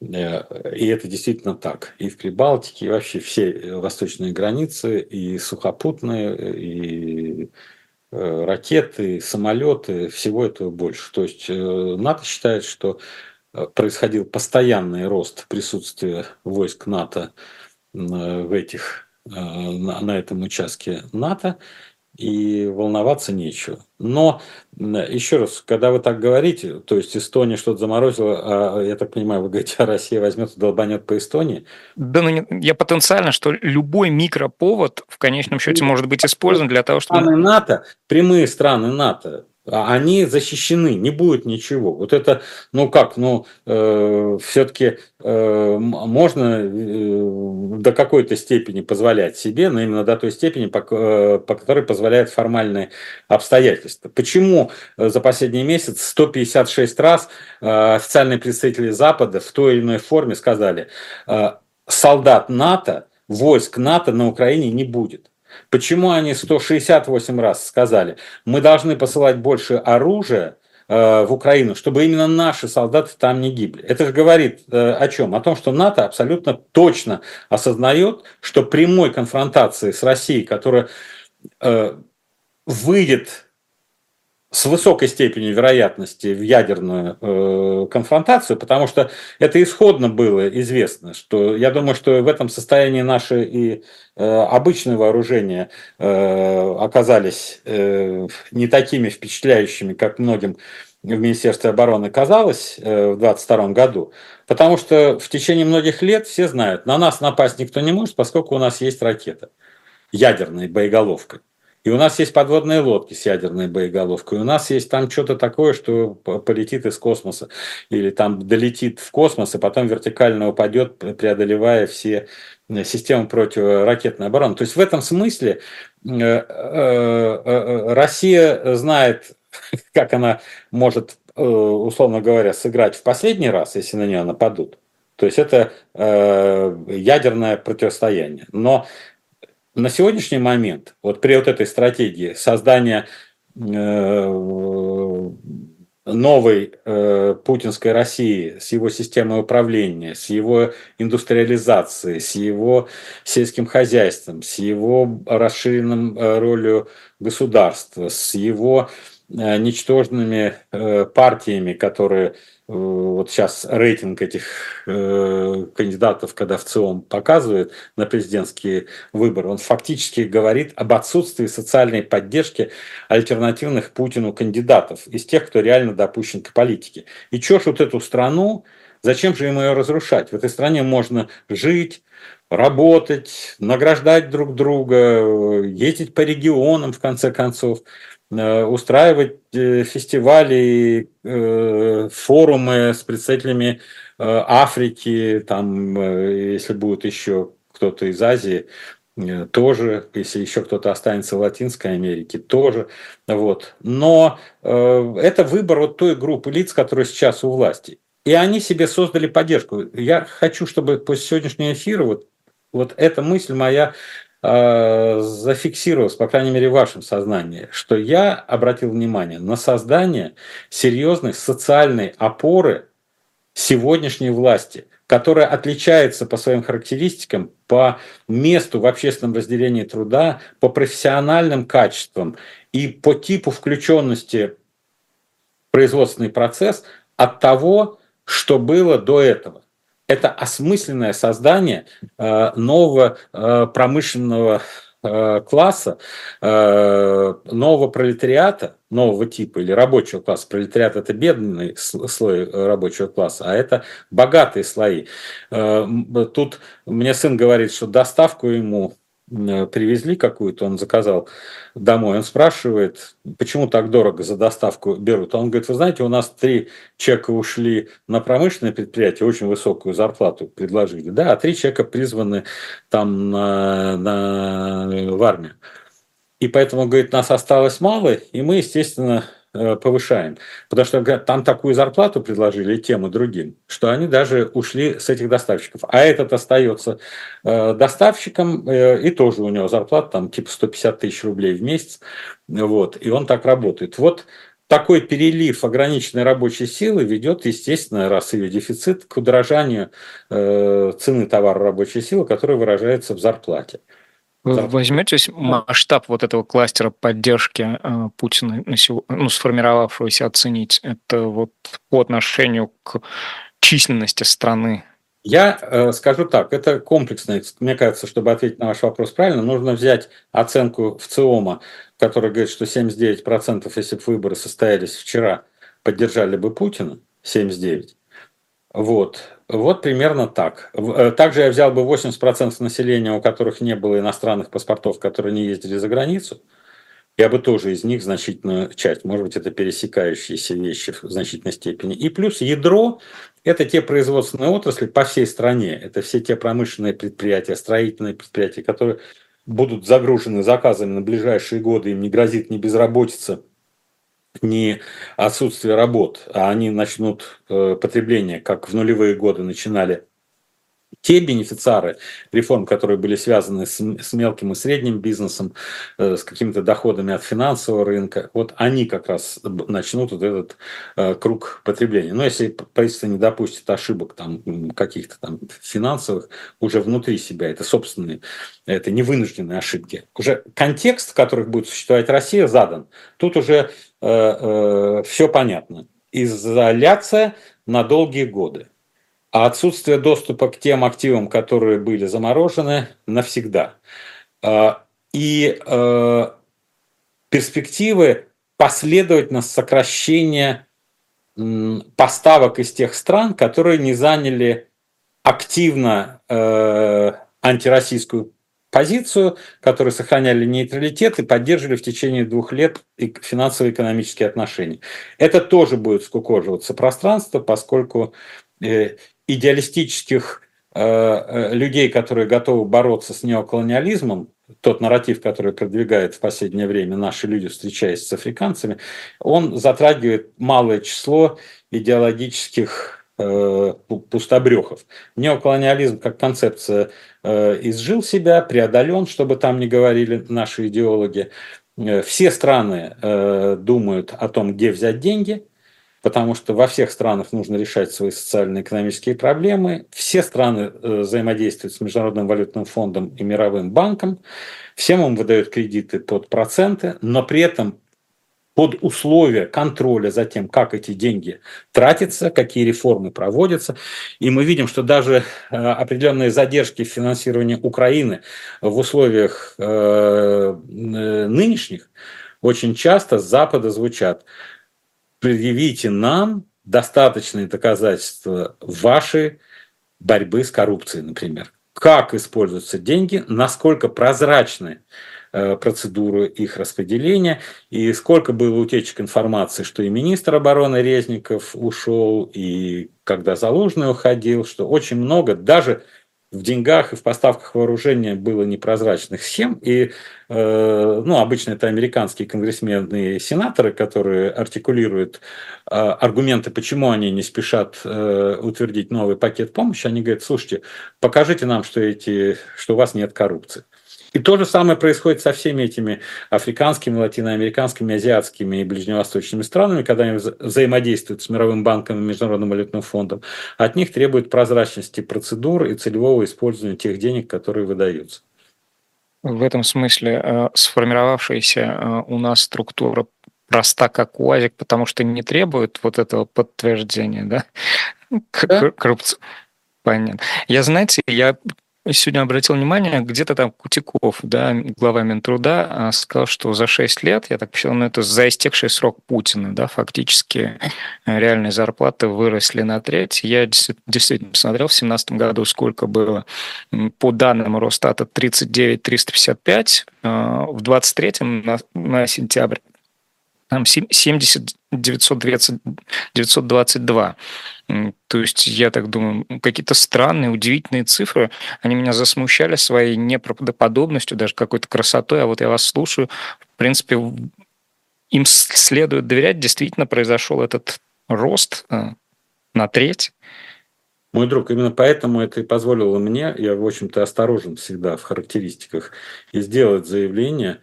И это действительно так. И в Прибалтике, и вообще все восточные границы, и сухопутные, и ракеты, и самолеты, всего этого больше. То есть НАТО считает, что Э, происходил постоянный рост присутствия войск НАТО в этих, э, на этом участке НАТО. И волноваться нечего. Но еще раз, когда вы так говорите, то есть Эстония что-то заморозила, а я так понимаю, вы говорите, а Россия возьмет и долбанет по Эстонии? Да, ну, я потенциально, что любой микроповод в конечном счете может быть использован для того, чтобы... Страны НАТО, прямые страны НАТО, они защищены, не будет ничего. Вот это, ну как, ну э, все-таки э, можно э, до какой-то степени позволять себе, но именно до той степени, по, э, по которой позволяют формальные обстоятельства. Почему э, за последний месяц 156 раз э, официальные представители Запада в той или иной форме сказали, э, солдат НАТО, войск НАТО на Украине не будет. Почему они 168 раз сказали, мы должны посылать больше оружия э, в Украину, чтобы именно наши солдаты там не гибли. Это же говорит э, о чем? О том, что НАТО абсолютно точно осознает, что прямой конфронтации с Россией, которая э, выйдет с высокой степенью вероятности в ядерную э, конфронтацию, потому что это исходно было известно, что я думаю, что в этом состоянии наши и э, обычные вооружения э, оказались э, не такими впечатляющими, как многим в Министерстве обороны казалось в 2022 году, потому что в течение многих лет все знают, на нас напасть никто не может, поскольку у нас есть ракета ядерной боеголовкой. И у нас есть подводные лодки с ядерной боеголовкой. У нас есть там что-то такое, что полетит из космоса. Или там долетит в космос, и потом вертикально упадет, преодолевая все э, системы противоракетной обороны. То есть в этом смысле э, э, Россия знает, *laughs* как она может, условно говоря, сыграть в последний раз, если на нее нападут. То есть это ядерное противостояние. Но на сегодняшний момент, вот при вот этой стратегии создания новой э, путинской России с его системой управления, с его индустриализацией, с его сельским хозяйством, с его расширенным э, ролью государства, с его э, ничтожными э, партиями, которые вот сейчас рейтинг этих э, кандидатов, когда в ЦИОМ показывает на президентские выборы, он фактически говорит об отсутствии социальной поддержки альтернативных Путину кандидатов из тех, кто реально допущен к политике. И вот эту страну, зачем же ему ее разрушать? В этой стране можно жить, работать, награждать друг друга, ездить по регионам, в конце концов. Э, устраивать э, фестивали, э, форумы с представителями Африки, там, если будет еще кто-то из Азии, тоже, если еще кто-то останется в Латинской Америке, тоже. Вот. Но это выбор вот той группы лиц, которые сейчас у власти. И они себе создали поддержку. Я хочу, чтобы после сегодняшнего эфира вот, вот эта мысль моя Э, зафиксировалось, по крайней мере, в вашем сознании, что я обратил внимание на создание серьезной социальной опоры сегодняшней власти, которая отличается по своим характеристикам, по месту в общественном разделении труда, по профессиональным качествам и по типу включенности в производственный процесс от того, что было до этого это осмысленное создание э, нового э, промышленного э, класса, нового пролетариата, нового типа или рабочего класса. Пролетариат – это бедный слой рабочего класса, а это богатые слои. Тут мне сын говорит, что доставку ему привезли какую-то, он заказал домой, он спрашивает, почему так дорого за доставку берут. Он говорит, вы знаете, у нас три человека ушли на промышленное предприятие, очень высокую зарплату предложили, да, а три человека призваны там на, на, в армию. И поэтому, говорит, нас осталось мало, и мы, естественно, Э, повышаем. Потому что там такую зарплату предложили тем и другим, что они даже ушли с этих доставщиков. А этот остается э, доставщиком, э, и тоже у него зарплата там типа 150 тысяч рублей в месяц. Вот, и он так работает. Вот такой перелив ограниченной рабочей силы ведет, естественно, раз ее дефицит, к удорожанию цены товара рабочей силы, который выражается в зарплате. Вы возьмете масштаб вот этого кластера поддержки э, Путина, ну, сформировавшегося, оценить? Это вот по отношению к численности страны Я э, скажу так, это комплексное. Мне кажется, чтобы ответить на ваш вопрос правильно, нужно взять оценку в ЦИОМа, которая говорит, что 79%, если бы выборы состоялись вчера, поддержали бы Путина, 79%. Вот. Вот примерно так. Э, также я взял бы 80% населения, у которых не было иностранных паспортов, которые не ездили за границу. Я бы тоже из них значительную часть, может быть, это пересекающиеся вещи в значительной степени. И плюс ядро – это те производственные отрасли по всей стране. Это все те промышленные предприятия, строительные предприятия, которые будут загружены заказами на ближайшие годы, им не грозит ни безработица, ни отсутствие работ, а они начнут э, потребление, как в нулевые годы начинали те бенефициары реформ, которые были связаны с, с мелким и средним бизнесом, э, с какими-то доходами от финансового рынка, вот они как раз начнут вот этот э, круг потребления. Но если правительство не допустит ошибок там каких-то там финансовых уже внутри себя, это собственные, это не вынужденные ошибки. Уже контекст, в которых будет существовать Россия, задан. Тут уже э, э, все понятно. Изоляция на долгие годы а отсутствие доступа к тем активам, которые были заморожены, навсегда. А, и э, перспективы последовательно сокращения поставок из тех стран, которые не заняли активно э, антироссийскую позицию, которые сохраняли нейтралитет и поддерживали в течение двух лет финансово-экономические отношения. Это тоже будет скукоживаться пространство, поскольку э, идеалистических э, э, людей, которые готовы бороться с неоколониализмом, тот нарратив, который продвигает в последнее время наши люди, встречаясь с африканцами, он затрагивает малое число идеологических э, пустобрехов. Неоколониализм как концепция изжил себя, преодолен, чтобы там не говорили наши идеологи. Все страны думают о том, где взять деньги – потому что во всех странах нужно решать свои социально-экономические проблемы. Все страны э, взаимодействуют с Международным валютным фондом и Мировым банком. Всем им выдают кредиты под проценты, но при этом под условия контроля за тем, как эти деньги тратятся, какие реформы проводятся. И мы видим, что даже э, определенные задержки в финансировании Украины в условиях э, нынешних очень часто с Запада звучат предъявите нам достаточные доказательства вашей борьбы с коррупцией, например. Как используются деньги, насколько прозрачны э, процедуры их распределения, и сколько было утечек информации, что и министр обороны Резников ушел, и когда Залужный уходил, что очень много, даже в деньгах и в поставках вооружения было непрозрачных схем, и э, ну, обычно это американские конгрессмены и сенаторы, которые артикулируют э, аргументы, почему они не спешат э, утвердить новый пакет помощи, они говорят, слушайте, покажите нам, что, эти, что у вас нет коррупции. И то же самое происходит со всеми этими африканскими, латиноамериканскими, азиатскими и ближневосточными странами, когда они взаимодействуют с Мировым банком и Международным валютным фондом. От них требуют прозрачности процедур и целевого использования тех денег, которые выдаются. В этом смысле э, сформировавшаяся э, у нас структура проста как УАЗик, потому что не требует вот этого подтверждения, да? да? Коррупция. Понятно. Я, знаете, я сегодня обратил внимание, где-то там Кутиков, да, глава Минтруда, а, сказал, что за 6 лет, я так посчитал, ну, это за истекший срок Путина, да, фактически э, реальные зарплаты выросли на треть. Я действительно посмотрел в 2017 году, сколько было по данным Росстата 39 355, а, в 23 на, на сентябрь 70 920, 922. То есть, я так думаю, какие-то странные, удивительные цифры, они меня засмущали своей неправдоподобностью, даже какой-то красотой, а вот я вас слушаю, в принципе, им следует доверять, действительно произошел этот рост э, на треть. Мой друг, именно поэтому это и позволило мне, я, в общем-то, осторожен всегда в характеристиках, и сделать заявление,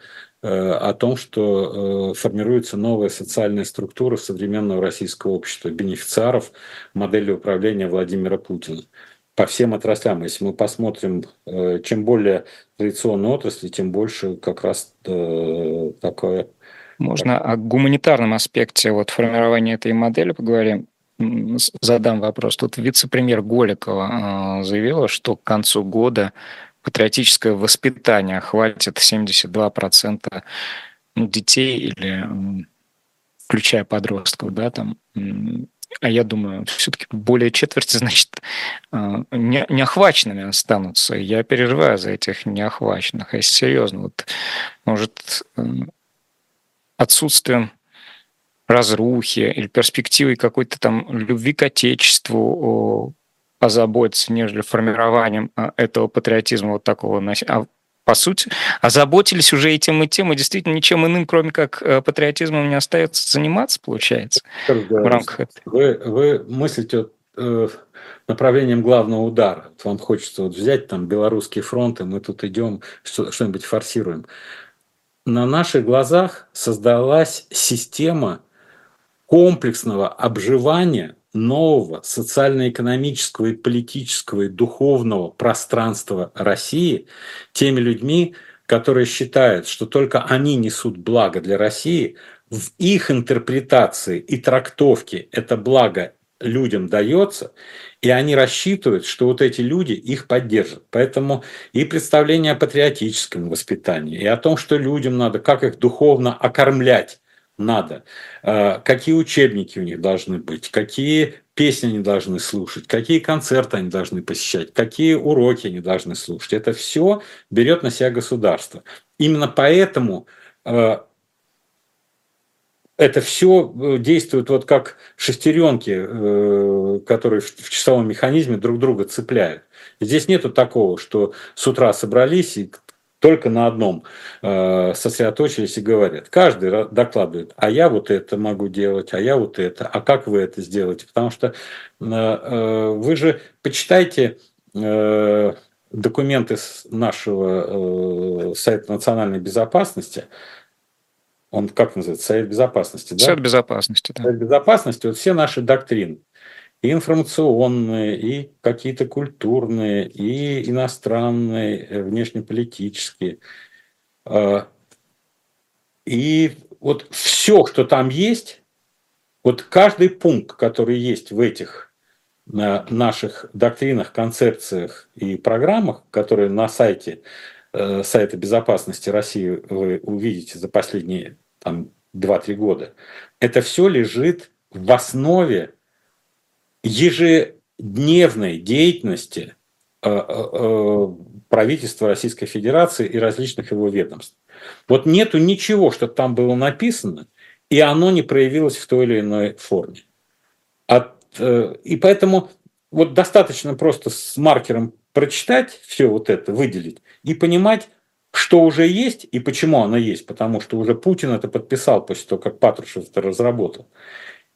о том, что э, формируется новая социальная структура современного российского общества, бенефициаров модели управления Владимира Путина по всем отраслям. Если мы посмотрим, э, чем более традиционные отрасли, тем больше как раз такое... Можно о гуманитарном аспекте вот формирования этой модели поговорим. задам вопрос. Тут вице-премьер Голикова заявила, что к концу года патриотическое воспитание охватит 72% ну, детей или включая подростков, да, там, а я думаю, все-таки более четверти, *laughs* значит, а, не, неохваченными останутся. Я переживаю за этих неохваченных. Если серьезно, вот, может, отсутствием разрухи или перспективой какой-то там любви к Отечеству озаботиться, нежели формированием а, этого патриотизма вот такого. А по сути, озаботились уже и тем, и тем, и действительно ничем иным, кроме как э, патриотизмом, не остается заниматься, получается, да, в рамках этого. Вы, вы мыслите э, направлением главного удара. Вот вам хочется вот взять там белорусский фронт, и мы тут идем, что-нибудь форсируем. На наших глазах создалась система комплексного обживания нового социально-экономического и политического и духовного пространства России теми людьми, которые считают, что только они несут благо для России, в их интерпретации и трактовке это благо людям дается, и они рассчитывают, что вот эти люди их поддержат. Поэтому и представление о патриотическом воспитании, и о том, что людям надо, как их духовно окормлять, надо, э, какие учебники у них должны быть, какие песни они должны слушать, какие концерты они должны посещать, какие уроки они должны слушать. Это все берет на себя государство. Именно поэтому э, это все э, действует вот как шестеренки, которые в часовом механизме друг друга цепляют. Здесь нету такого, что с утра собрались и только на одном э, сосредоточились и говорят. Каждый докладывает, а я вот это могу делать, а я вот это, а как вы это сделаете? Потому что э, э, вы же почитайте э, документы нашего э, сайта национальной безопасности, он как называется, Совет безопасности, да? Совет безопасности, да. Совет безопасности, вот все наши доктрины и информационные, и какие-то культурные, и иностранные, э, внешнеполитические. А, и вот все, что там есть, вот каждый пункт, который есть в этих наших доктринах, концепциях и программах, которые на сайте э, сайта безопасности России вы увидите за последние там, 2-3 года, это все лежит в основе ежедневной деятельности э, э, э, правительства Российской Федерации и различных его ведомств. Вот нету ничего, что там было написано, и оно не проявилось в той или иной форме. От, и поэтому вот достаточно просто с маркером прочитать все вот это, выделить и понимать, что уже есть и почему оно есть, потому что уже Путин это подписал после того, как Патрушев это разработал.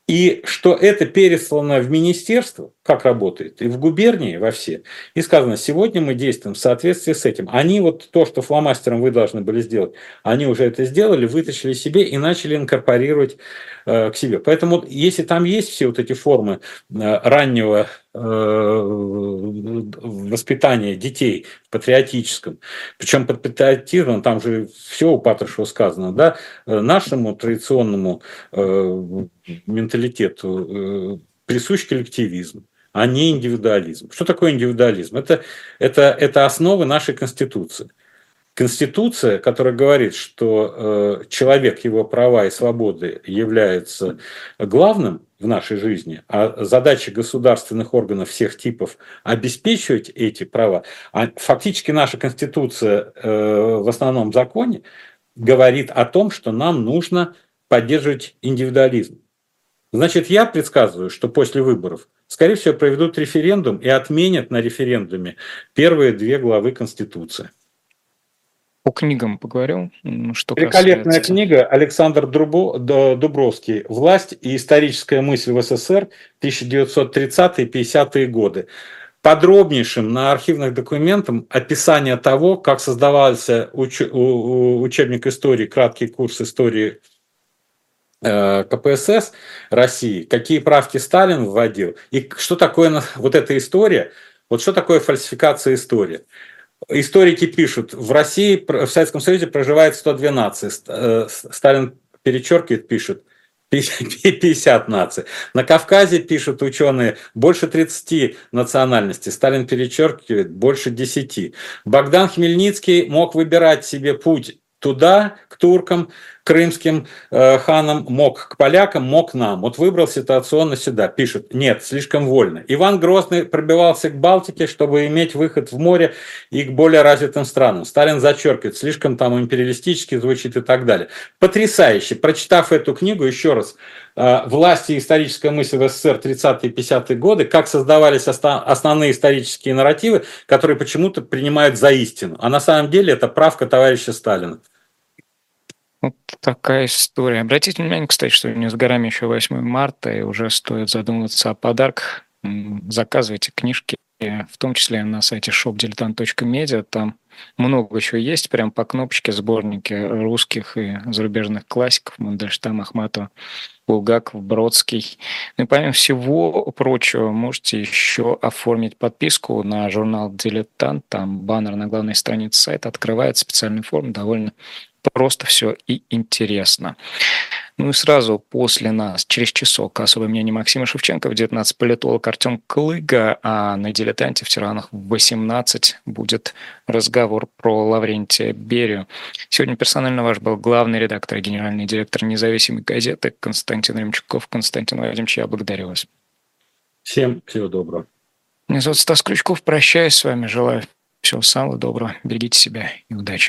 И что это переслано в министерство, как работает, и в губернии, во все. И сказано, сегодня мы действуем в соответствии с этим. Они вот то, что фломастером вы должны были сделать, они уже это сделали, вытащили себе и начали инкорпорировать э, к себе. Поэтому если там есть все вот эти формы э, раннего воспитания детей в патриотическом, причем под патриотизмом, там же все у Патрушева сказано, да, э, нашему традиционному э, менталитету э, присущ коллективизм, а не индивидуализм. Что такое индивидуализм? Это, это, это основы нашей Конституции. Конституция, которая говорит, что э, человек, его права и свободы являются главным в нашей жизни, а задача государственных органов всех типов обеспечивать эти права, а фактически наша Конституция э, в основном законе говорит о том, что нам нужно поддерживать индивидуализм. Значит, я предсказываю, что после выборов, скорее всего, проведут референдум и отменят на референдуме первые две главы Конституции. По книгам поговорил. Что Великолепная касается... книга Александр Дубо, Дубровский «Власть и историческая мысль в СССР 1930-50-е годы». Подробнейшим на архивных документах описание того, как создавался уч... учебник истории, краткий курс истории Э, КПСС России, какие правки Сталин вводил, и что такое вот эта история, вот что такое фальсификация истории. Историки пишут, в России, в Советском Союзе проживает 112, э, Сталин перечеркивает, пишет, 50 наций. На Кавказе, пишут ученые, больше 30 национальностей. Сталин перечеркивает, больше 10. Богдан Хмельницкий мог выбирать себе путь туда, к туркам, крымским э, ханам, мог к полякам, мог нам. Вот выбрал ситуационно сюда. Пишут, нет, слишком вольно. Иван Грозный пробивался к Балтике, чтобы иметь выход в море и к более развитым странам. Сталин зачеркивает, слишком там империалистически звучит и так далее. Потрясающе. Прочитав эту книгу, еще раз, э, «Власть и историческая мысль в СССР 30-е и 50-е годы», как создавались основные исторические нарративы, которые почему-то принимают за истину. А на самом деле это правка товарища Сталина. Вот такая история. Обратите внимание, кстати, что не с горами еще 8 марта, и уже стоит задумываться о подарках. Заказывайте книжки, в том числе на сайте shopdiletant.media. Там много чего есть, прям по кнопочке сборники русских и зарубежных классиков, Мандельштам, Ахматова, Булгаков, Бродский. Ну и помимо всего прочего, можете еще оформить подписку на журнал «Дилетант». Там баннер на главной странице сайта открывает специальный форм, довольно просто все и интересно. Ну и сразу после нас, через часок, особое мнение Максима Шевченко, в 19 политолог Артем Клыга, а на «Дилетанте» в «Тиранах» в 18 будет разговор про Лаврентия Берию. Сегодня персонально ваш был главный редактор и генеральный директор независимой газеты Константин Ремчуков. Константин Владимирович, я благодарю вас. Всем всего доброго. Меня зовут Стас Крючков. Прощаюсь с вами. Желаю всего самого доброго. Берегите себя и удачи.